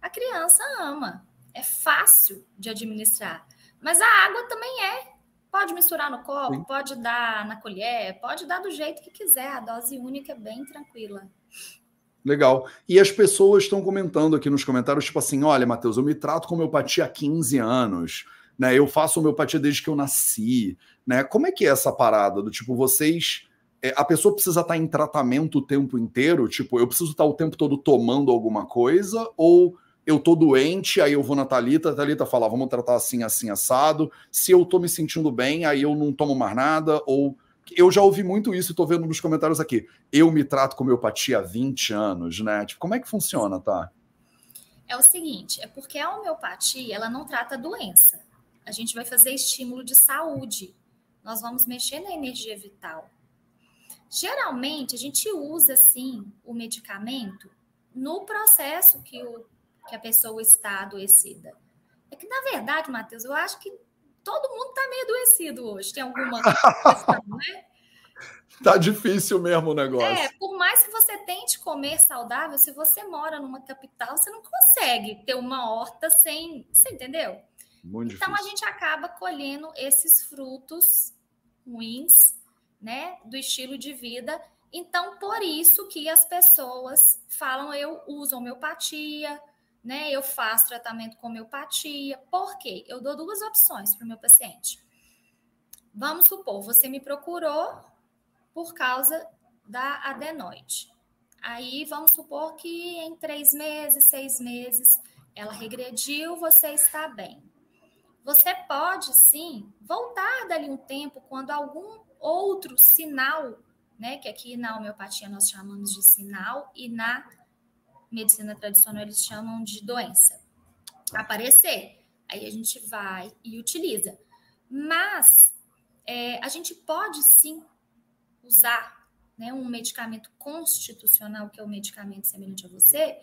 a criança ama. É fácil de administrar. Mas a água também é. Pode misturar no copo, Sim. pode dar na colher, pode dar do jeito que quiser. A dose única é bem tranquila. Legal. E as pessoas estão comentando aqui nos comentários, tipo assim: olha, Matheus, eu me trato com homeopatia há 15 anos, né? Eu faço homeopatia desde que eu nasci, né? Como é que é essa parada do tipo, vocês. É, a pessoa precisa estar em tratamento o tempo inteiro? Tipo, eu preciso estar o tempo todo tomando alguma coisa? Ou eu tô doente, aí eu vou na Thalita, a Thalita fala, vamos tratar assim, assim, assado. Se eu tô me sentindo bem, aí eu não tomo mais nada, ou eu já ouvi muito isso e estou vendo nos comentários aqui. Eu me trato com homeopatia há 20 anos, né? Tipo, como é que funciona, tá? É o seguinte, é porque a homeopatia, ela não trata doença. A gente vai fazer estímulo de saúde. Nós vamos mexer na energia vital. Geralmente, a gente usa, sim, o medicamento no processo que, o, que a pessoa está adoecida. É que, na verdade, Matheus, eu acho que todo mundo está meio adoecido hoje. Tem alguma questão, né? Tá difícil mesmo o negócio. É, por mais que você tente comer saudável, se você mora numa capital, você não consegue ter uma horta sem. Você entendeu? Muito então difícil. a gente acaba colhendo esses frutos ruins, né, do estilo de vida. Então, por isso que as pessoas falam, eu uso homeopatia, né? Eu faço tratamento com homeopatia. Por quê? Eu dou duas opções para o meu paciente. Vamos supor, você me procurou por causa da adenoide. Aí vamos supor que em três meses, seis meses, ela regrediu, você está bem. Você pode sim voltar dali um tempo quando algum outro sinal, né? Que aqui na homeopatia nós chamamos de sinal, e na medicina tradicional eles chamam de doença. Aparecer. Aí a gente vai e utiliza. Mas é, a gente pode sim usar né, um medicamento constitucional, que é o medicamento semelhante a você,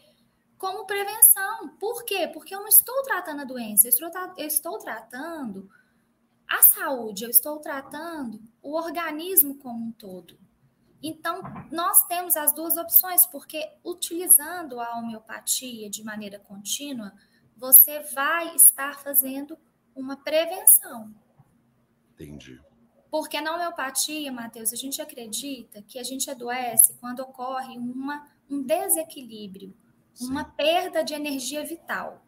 como prevenção. Por quê? Porque eu não estou tratando a doença, eu estou, eu estou tratando a saúde, eu estou tratando o organismo como um todo. Então, nós temos as duas opções, porque utilizando a homeopatia de maneira contínua, você vai estar fazendo uma prevenção. Entendi. Porque na homeopatia, Matheus, a gente acredita que a gente adoece quando ocorre uma, um desequilíbrio, Sim. uma perda de energia vital,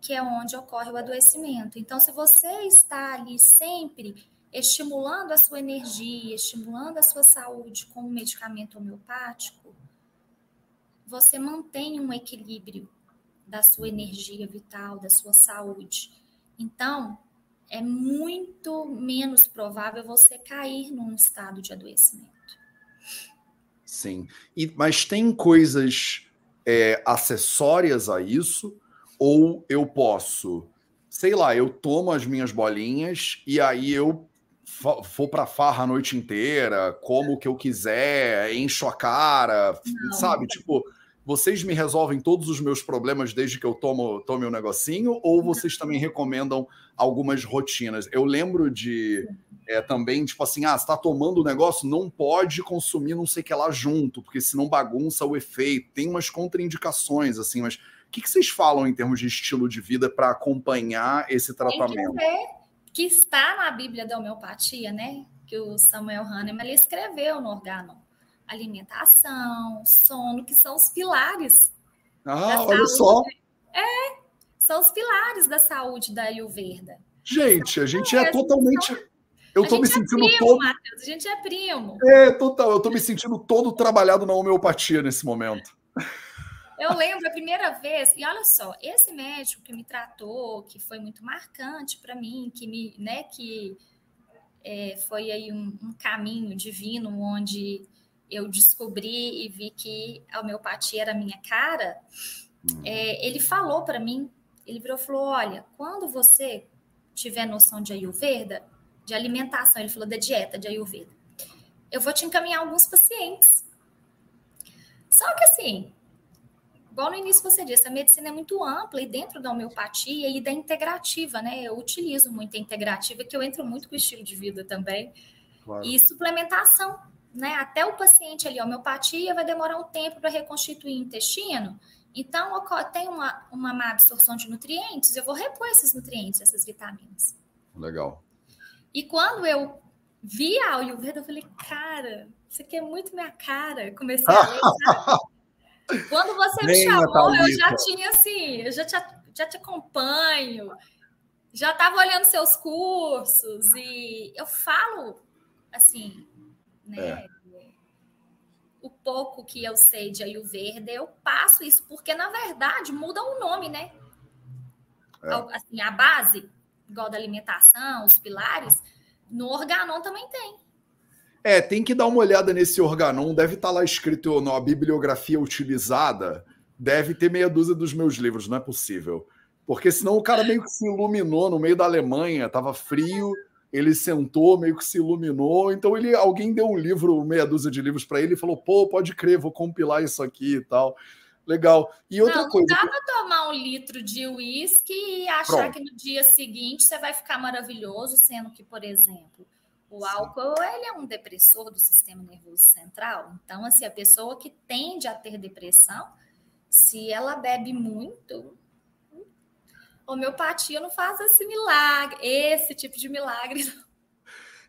que é onde ocorre o adoecimento. Então, se você está ali sempre estimulando a sua energia, estimulando a sua saúde com um medicamento homeopático, você mantém um equilíbrio da sua energia vital, da sua saúde. Então, é muito menos provável você cair num estado de adoecimento. Sim. E, mas tem coisas é, acessórias a isso? Ou eu posso, sei lá, eu tomo as minhas bolinhas e aí eu for pra farra a noite inteira, como o que eu quiser, encho a cara, não, sabe? Não. Tipo, vocês me resolvem todos os meus problemas desde que eu tomo tome um negocinho, ou vocês também recomendam algumas rotinas? Eu lembro de é, também, tipo assim, ah, você tá tomando o negócio, não pode consumir não sei o que lá junto, porque senão bagunça o efeito. Tem umas contraindicações, assim, mas o que, que vocês falam em termos de estilo de vida para acompanhar esse tratamento? Tem que que está na Bíblia da homeopatia, né? Que o Samuel Hahnemann ele escreveu no órgão. Alimentação, sono, que são os pilares. Ah, olha só. É, são os pilares da saúde da Ayurveda. Gente, a gente é, é totalmente. Eu tô me é sentindo é primo, todo. Matheus, a gente é primo. É, total. Eu tô me sentindo todo trabalhado na homeopatia nesse momento. Eu lembro a primeira vez, e olha só, esse médico que me tratou, que foi muito marcante para mim, que me, né, que é, foi aí um, um, caminho divino onde eu descobri e vi que a homeopatia era a minha cara. Hum. É, ele falou para mim, ele virou e falou: olha, quando você tiver noção de Ayurveda, de alimentação, ele falou da dieta de Ayurveda, eu vou te encaminhar alguns pacientes. Só que assim, igual no início você disse, a medicina é muito ampla e dentro da homeopatia e da integrativa, né? Eu utilizo muito a integrativa, que eu entro muito com o estilo de vida também. Claro. E suplementação, né? Até o paciente ali, homeopatia vai demorar um tempo para reconstituir o intestino. Então, tem uma, uma má absorção de nutrientes, eu vou repor esses nutrientes, essas vitaminas. Legal. E quando eu vi a Ayurveda, eu falei, cara, isso aqui é muito minha cara. comecei a ler, Quando você me chamou, eu já tinha assim, eu já te, já te acompanho, já estava olhando seus cursos e eu falo assim, né? É. O pouco que eu sei de Ayurveda, eu passo isso, porque na verdade muda o nome, né? É. Assim, a base, igual da alimentação, os pilares, no Organon também tem. É, tem que dar uma olhada nesse organon. Deve estar tá lá escrito na bibliografia utilizada. Deve ter meia dúzia dos meus livros, não é possível. Porque senão o cara meio que se iluminou no meio da Alemanha, tava frio, ele sentou, meio que se iluminou. Então ele, alguém deu um livro, meia dúzia de livros para ele e falou: pô, pode crer, vou compilar isso aqui e tal. Legal. E outra não, coisa. Não dá para tomar um litro de uísque e achar Pronto. que no dia seguinte você vai ficar maravilhoso, sendo que, por exemplo, o álcool ele é um depressor do sistema nervoso central. Então, assim, a pessoa que tende a ter depressão, se ela bebe muito, homeopatia não faz esse milagre, esse tipo de milagre.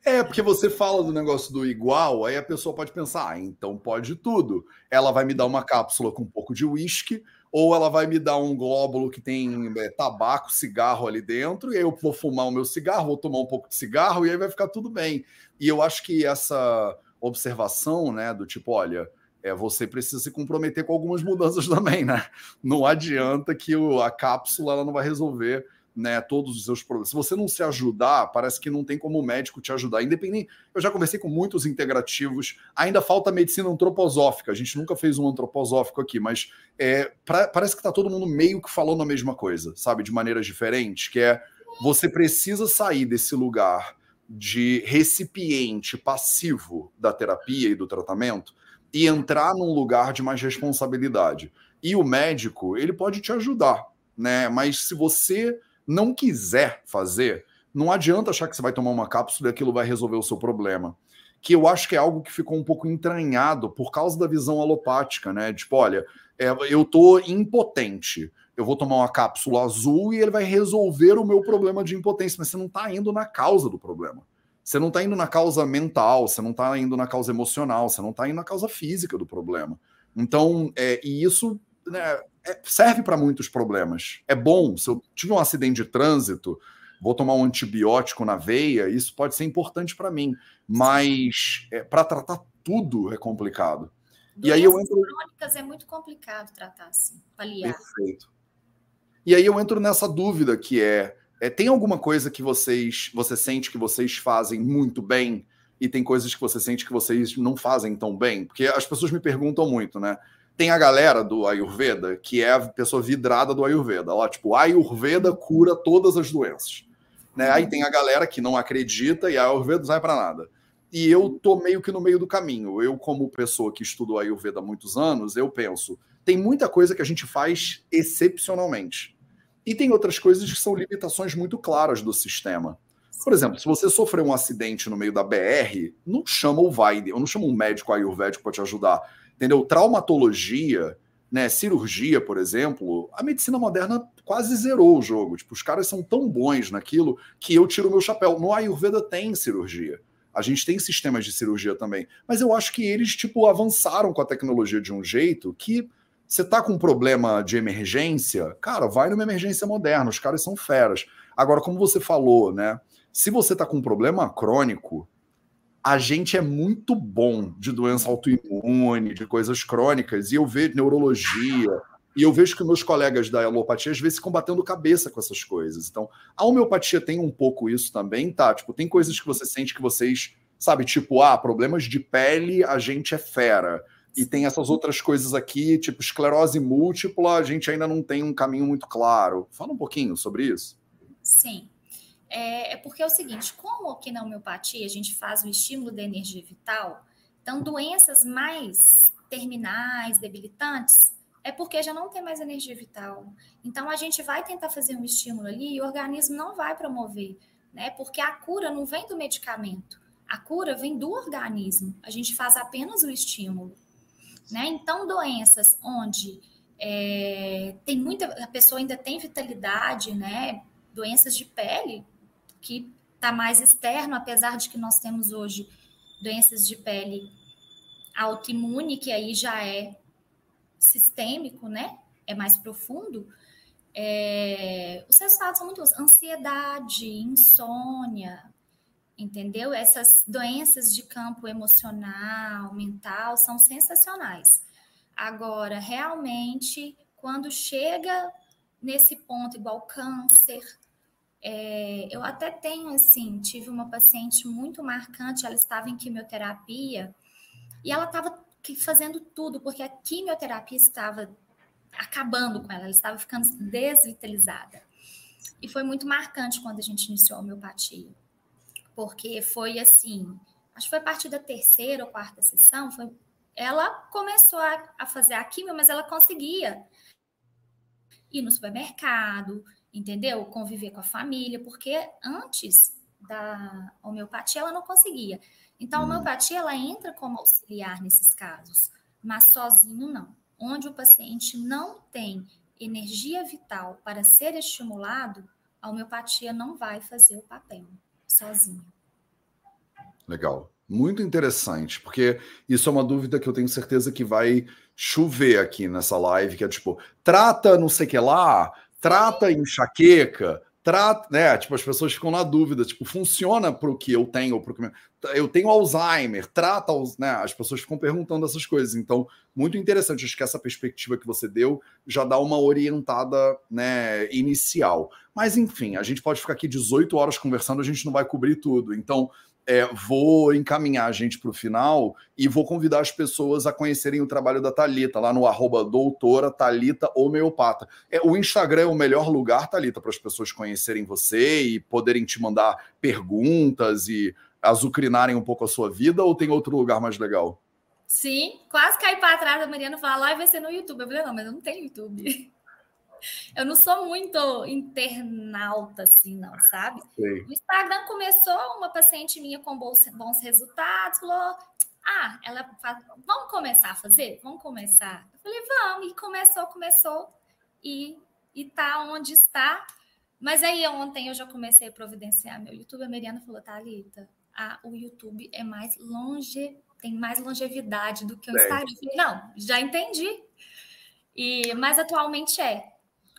É, porque você fala do negócio do igual, aí a pessoa pode pensar, ah, então pode tudo. Ela vai me dar uma cápsula com um pouco de uísque, ou ela vai me dar um glóbulo que tem é, tabaco, cigarro ali dentro, e aí eu vou fumar o meu cigarro, vou tomar um pouco de cigarro, e aí vai ficar tudo bem. E eu acho que essa observação, né, do tipo, olha, é, você precisa se comprometer com algumas mudanças também, né? Não adianta que o, a cápsula ela não vai resolver né, todos os seus problemas. Se você não se ajudar, parece que não tem como o médico te ajudar. Independente, eu já conversei com muitos integrativos, ainda falta medicina antroposófica. A gente nunca fez um antroposófico aqui, mas é, pra, parece que está todo mundo meio que falando a mesma coisa, sabe, de maneiras diferentes, que é você precisa sair desse lugar de recipiente passivo da terapia e do tratamento e entrar num lugar de mais responsabilidade. E o médico, ele pode te ajudar, né? Mas se você não quiser fazer, não adianta achar que você vai tomar uma cápsula e aquilo vai resolver o seu problema. Que eu acho que é algo que ficou um pouco entranhado por causa da visão alopática, né? Tipo, olha, é, eu tô impotente. Eu vou tomar uma cápsula azul e ele vai resolver o meu problema de impotência, mas você não está indo na causa do problema. Você não está indo na causa mental, você não está indo na causa emocional, você não está indo na causa física do problema. Então, é, e isso né, serve para muitos problemas. É bom, se eu tive um acidente de trânsito, vou tomar um antibiótico na veia, isso pode ser importante para mim, mas é, para tratar tudo é complicado. Doenças e aí eu entro. crônicas é muito complicado tratar assim, aliar. Perfeito. E aí eu entro nessa dúvida que é, é tem alguma coisa que vocês você sente que vocês fazem muito bem e tem coisas que você sente que vocês não fazem tão bem? Porque as pessoas me perguntam muito, né? Tem a galera do Ayurveda, que é a pessoa vidrada do Ayurveda. Lá, tipo, Ayurveda cura todas as doenças. Né? Aí tem a galera que não acredita e a Ayurveda não sai para nada. E eu tô meio que no meio do caminho. Eu, como pessoa que estudou Ayurveda há muitos anos, eu penso, tem muita coisa que a gente faz excepcionalmente. E tem outras coisas que são limitações muito claras do sistema. Por exemplo, se você sofreu um acidente no meio da BR, não chama o Vaide, eu não chamo um médico ayurvédico para te ajudar entendeu? Traumatologia, né, cirurgia, por exemplo, a medicina moderna quase zerou o jogo. Tipo, os caras são tão bons naquilo que eu tiro meu chapéu. No Ayurveda tem cirurgia. A gente tem sistemas de cirurgia também. Mas eu acho que eles, tipo, avançaram com a tecnologia de um jeito que você tá com um problema de emergência, cara, vai numa emergência moderna, os caras são feras. Agora, como você falou, né? se você está com um problema crônico, a gente é muito bom de doença autoimune, de coisas crônicas, e eu vejo neurologia, e eu vejo que meus colegas da alopatia às vezes ficam batendo cabeça com essas coisas. Então, a homeopatia tem um pouco isso também, tá? Tipo, tem coisas que você sente que vocês, sabe, tipo, ah, problemas de pele, a gente é fera. E tem essas outras coisas aqui, tipo esclerose múltipla, a gente ainda não tem um caminho muito claro. Fala um pouquinho sobre isso. Sim. É, é porque é o seguinte, como aqui na homeopatia a gente faz o estímulo da energia vital, então doenças mais terminais, debilitantes, é porque já não tem mais energia vital. Então a gente vai tentar fazer um estímulo ali e o organismo não vai promover, né? Porque a cura não vem do medicamento, a cura vem do organismo. A gente faz apenas o estímulo, né? Então doenças onde é, tem muita, a pessoa ainda tem vitalidade, né? Doenças de pele, que está mais externo, apesar de que nós temos hoje doenças de pele autoimune, que aí já é sistêmico, né? É mais profundo. É, os resultados são muito ansiedade, insônia, entendeu? Essas doenças de campo emocional, mental, são sensacionais. Agora, realmente, quando chega nesse ponto, igual câncer, é, eu até tenho, assim, tive uma paciente muito marcante, ela estava em quimioterapia e ela estava fazendo tudo, porque a quimioterapia estava acabando com ela, ela estava ficando desvitalizada. E foi muito marcante quando a gente iniciou a homeopatia, porque foi assim, acho que foi a partir da terceira ou quarta sessão, foi, ela começou a, a fazer a quimio, mas ela conseguia ir no supermercado, entendeu? Conviver com a família, porque antes da homeopatia ela não conseguia. Então, a hum. homeopatia ela entra como auxiliar nesses casos, mas sozinho não. Onde o paciente não tem energia vital para ser estimulado, a homeopatia não vai fazer o papel sozinho. Legal. Muito interessante, porque isso é uma dúvida que eu tenho certeza que vai chover aqui nessa live, que é tipo, trata não sei o que lá, trata enxaqueca, trata, né? Tipo, as pessoas ficam na dúvida, tipo, funciona para o que eu tenho, para que eu tenho Alzheimer, trata, né? As pessoas ficam perguntando essas coisas. Então, muito interessante, acho que essa perspectiva que você deu já dá uma orientada, né, inicial. Mas enfim, a gente pode ficar aqui 18 horas conversando, a gente não vai cobrir tudo. Então, é, vou encaminhar a gente para o final e vou convidar as pessoas a conhecerem o trabalho da Talita lá no arroba doutora Talita Homeopata. É, o Instagram é o melhor lugar, Talita, para as pessoas conhecerem você e poderem te mandar perguntas e azucrinarem um pouco a sua vida, ou tem outro lugar mais legal? Sim, quase caí para trás da Mariana falar, lá vai ser no YouTube. Eu falei, não, mas não tenho YouTube. Eu não sou muito internauta, assim, não, sabe? Sim. O Instagram começou, uma paciente minha com bons, bons resultados, falou: Ah, ela fala, vamos começar a fazer? Vamos começar. Eu falei, vamos, e começou, começou, e, e tá onde está. Mas aí ontem eu já comecei a providenciar meu YouTube. A Mariana falou, Thalita, ah, o YouTube é mais longe, tem mais longevidade do que o Instagram. Eu falei, não, já entendi. E, mas atualmente é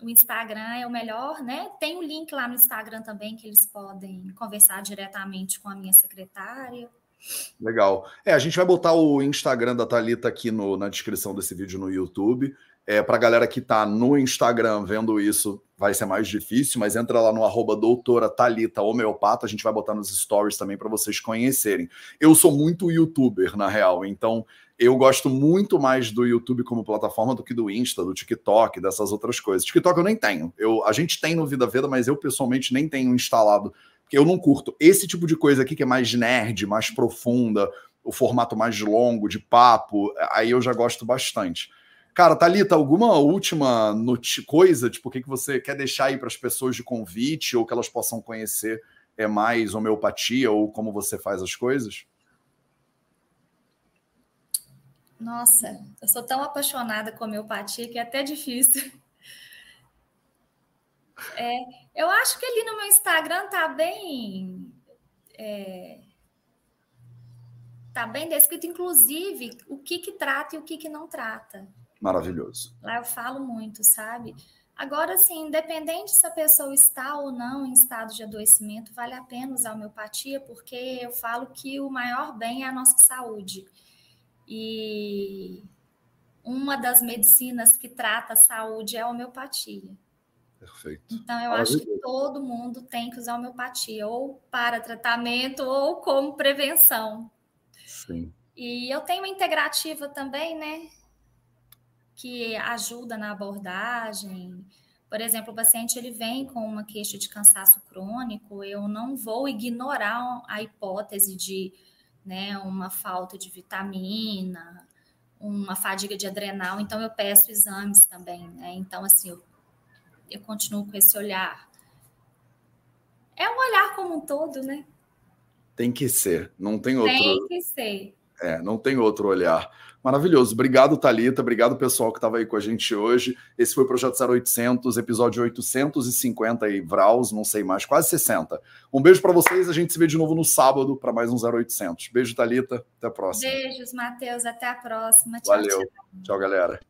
o Instagram é o melhor, né? Tem o um link lá no Instagram também que eles podem conversar diretamente com a minha secretária. Legal. É, a gente vai botar o Instagram da Talita aqui no, na descrição desse vídeo no YouTube. É, para a galera que está no Instagram vendo isso, vai ser mais difícil, mas entra lá no arroba doutora Thalita Homeopata, a gente vai botar nos stories também para vocês conhecerem. Eu sou muito youtuber, na real, então eu gosto muito mais do YouTube como plataforma do que do Insta, do TikTok, dessas outras coisas. TikTok eu nem tenho. Eu, a gente tem no Vida Veda, mas eu pessoalmente nem tenho instalado, porque eu não curto. Esse tipo de coisa aqui que é mais nerd, mais profunda, o formato mais longo, de papo, aí eu já gosto bastante. Cara, Thalita, alguma última coisa, tipo, o que, que você quer deixar aí para as pessoas de convite ou que elas possam conhecer é mais homeopatia ou como você faz as coisas? Nossa, eu sou tão apaixonada com homeopatia que é até difícil. É, eu acho que ali no meu Instagram tá bem. É, tá bem descrito, inclusive, o que que trata e o que que não trata. Maravilhoso. Lá eu falo muito, sabe? Agora, assim, independente se a pessoa está ou não em estado de adoecimento, vale a pena usar a homeopatia, porque eu falo que o maior bem é a nossa saúde. E uma das medicinas que trata a saúde é a homeopatia. Perfeito. Então, eu acho que todo mundo tem que usar homeopatia, ou para tratamento, ou como prevenção. Sim. E eu tenho uma integrativa também, né? Que ajuda na abordagem. Por exemplo, o paciente ele vem com uma queixa de cansaço crônico, eu não vou ignorar a hipótese de né, uma falta de vitamina, uma fadiga de adrenal, então eu peço exames também, né? Então, assim, eu, eu continuo com esse olhar. É um olhar como um todo, né? Tem que ser, não tem outro. Tem que ser. É, não tem outro olhar. Maravilhoso. Obrigado, Talita. Obrigado, pessoal que estava aí com a gente hoje. Esse foi o Projeto 0800, episódio 850 e Vraus, não sei mais, quase 60. Um beijo para vocês. A gente se vê de novo no sábado para mais um 0800. Beijo, Talita. Até a próxima. Beijos, Matheus. Até a próxima. Tchau, Valeu. tchau, tchau galera.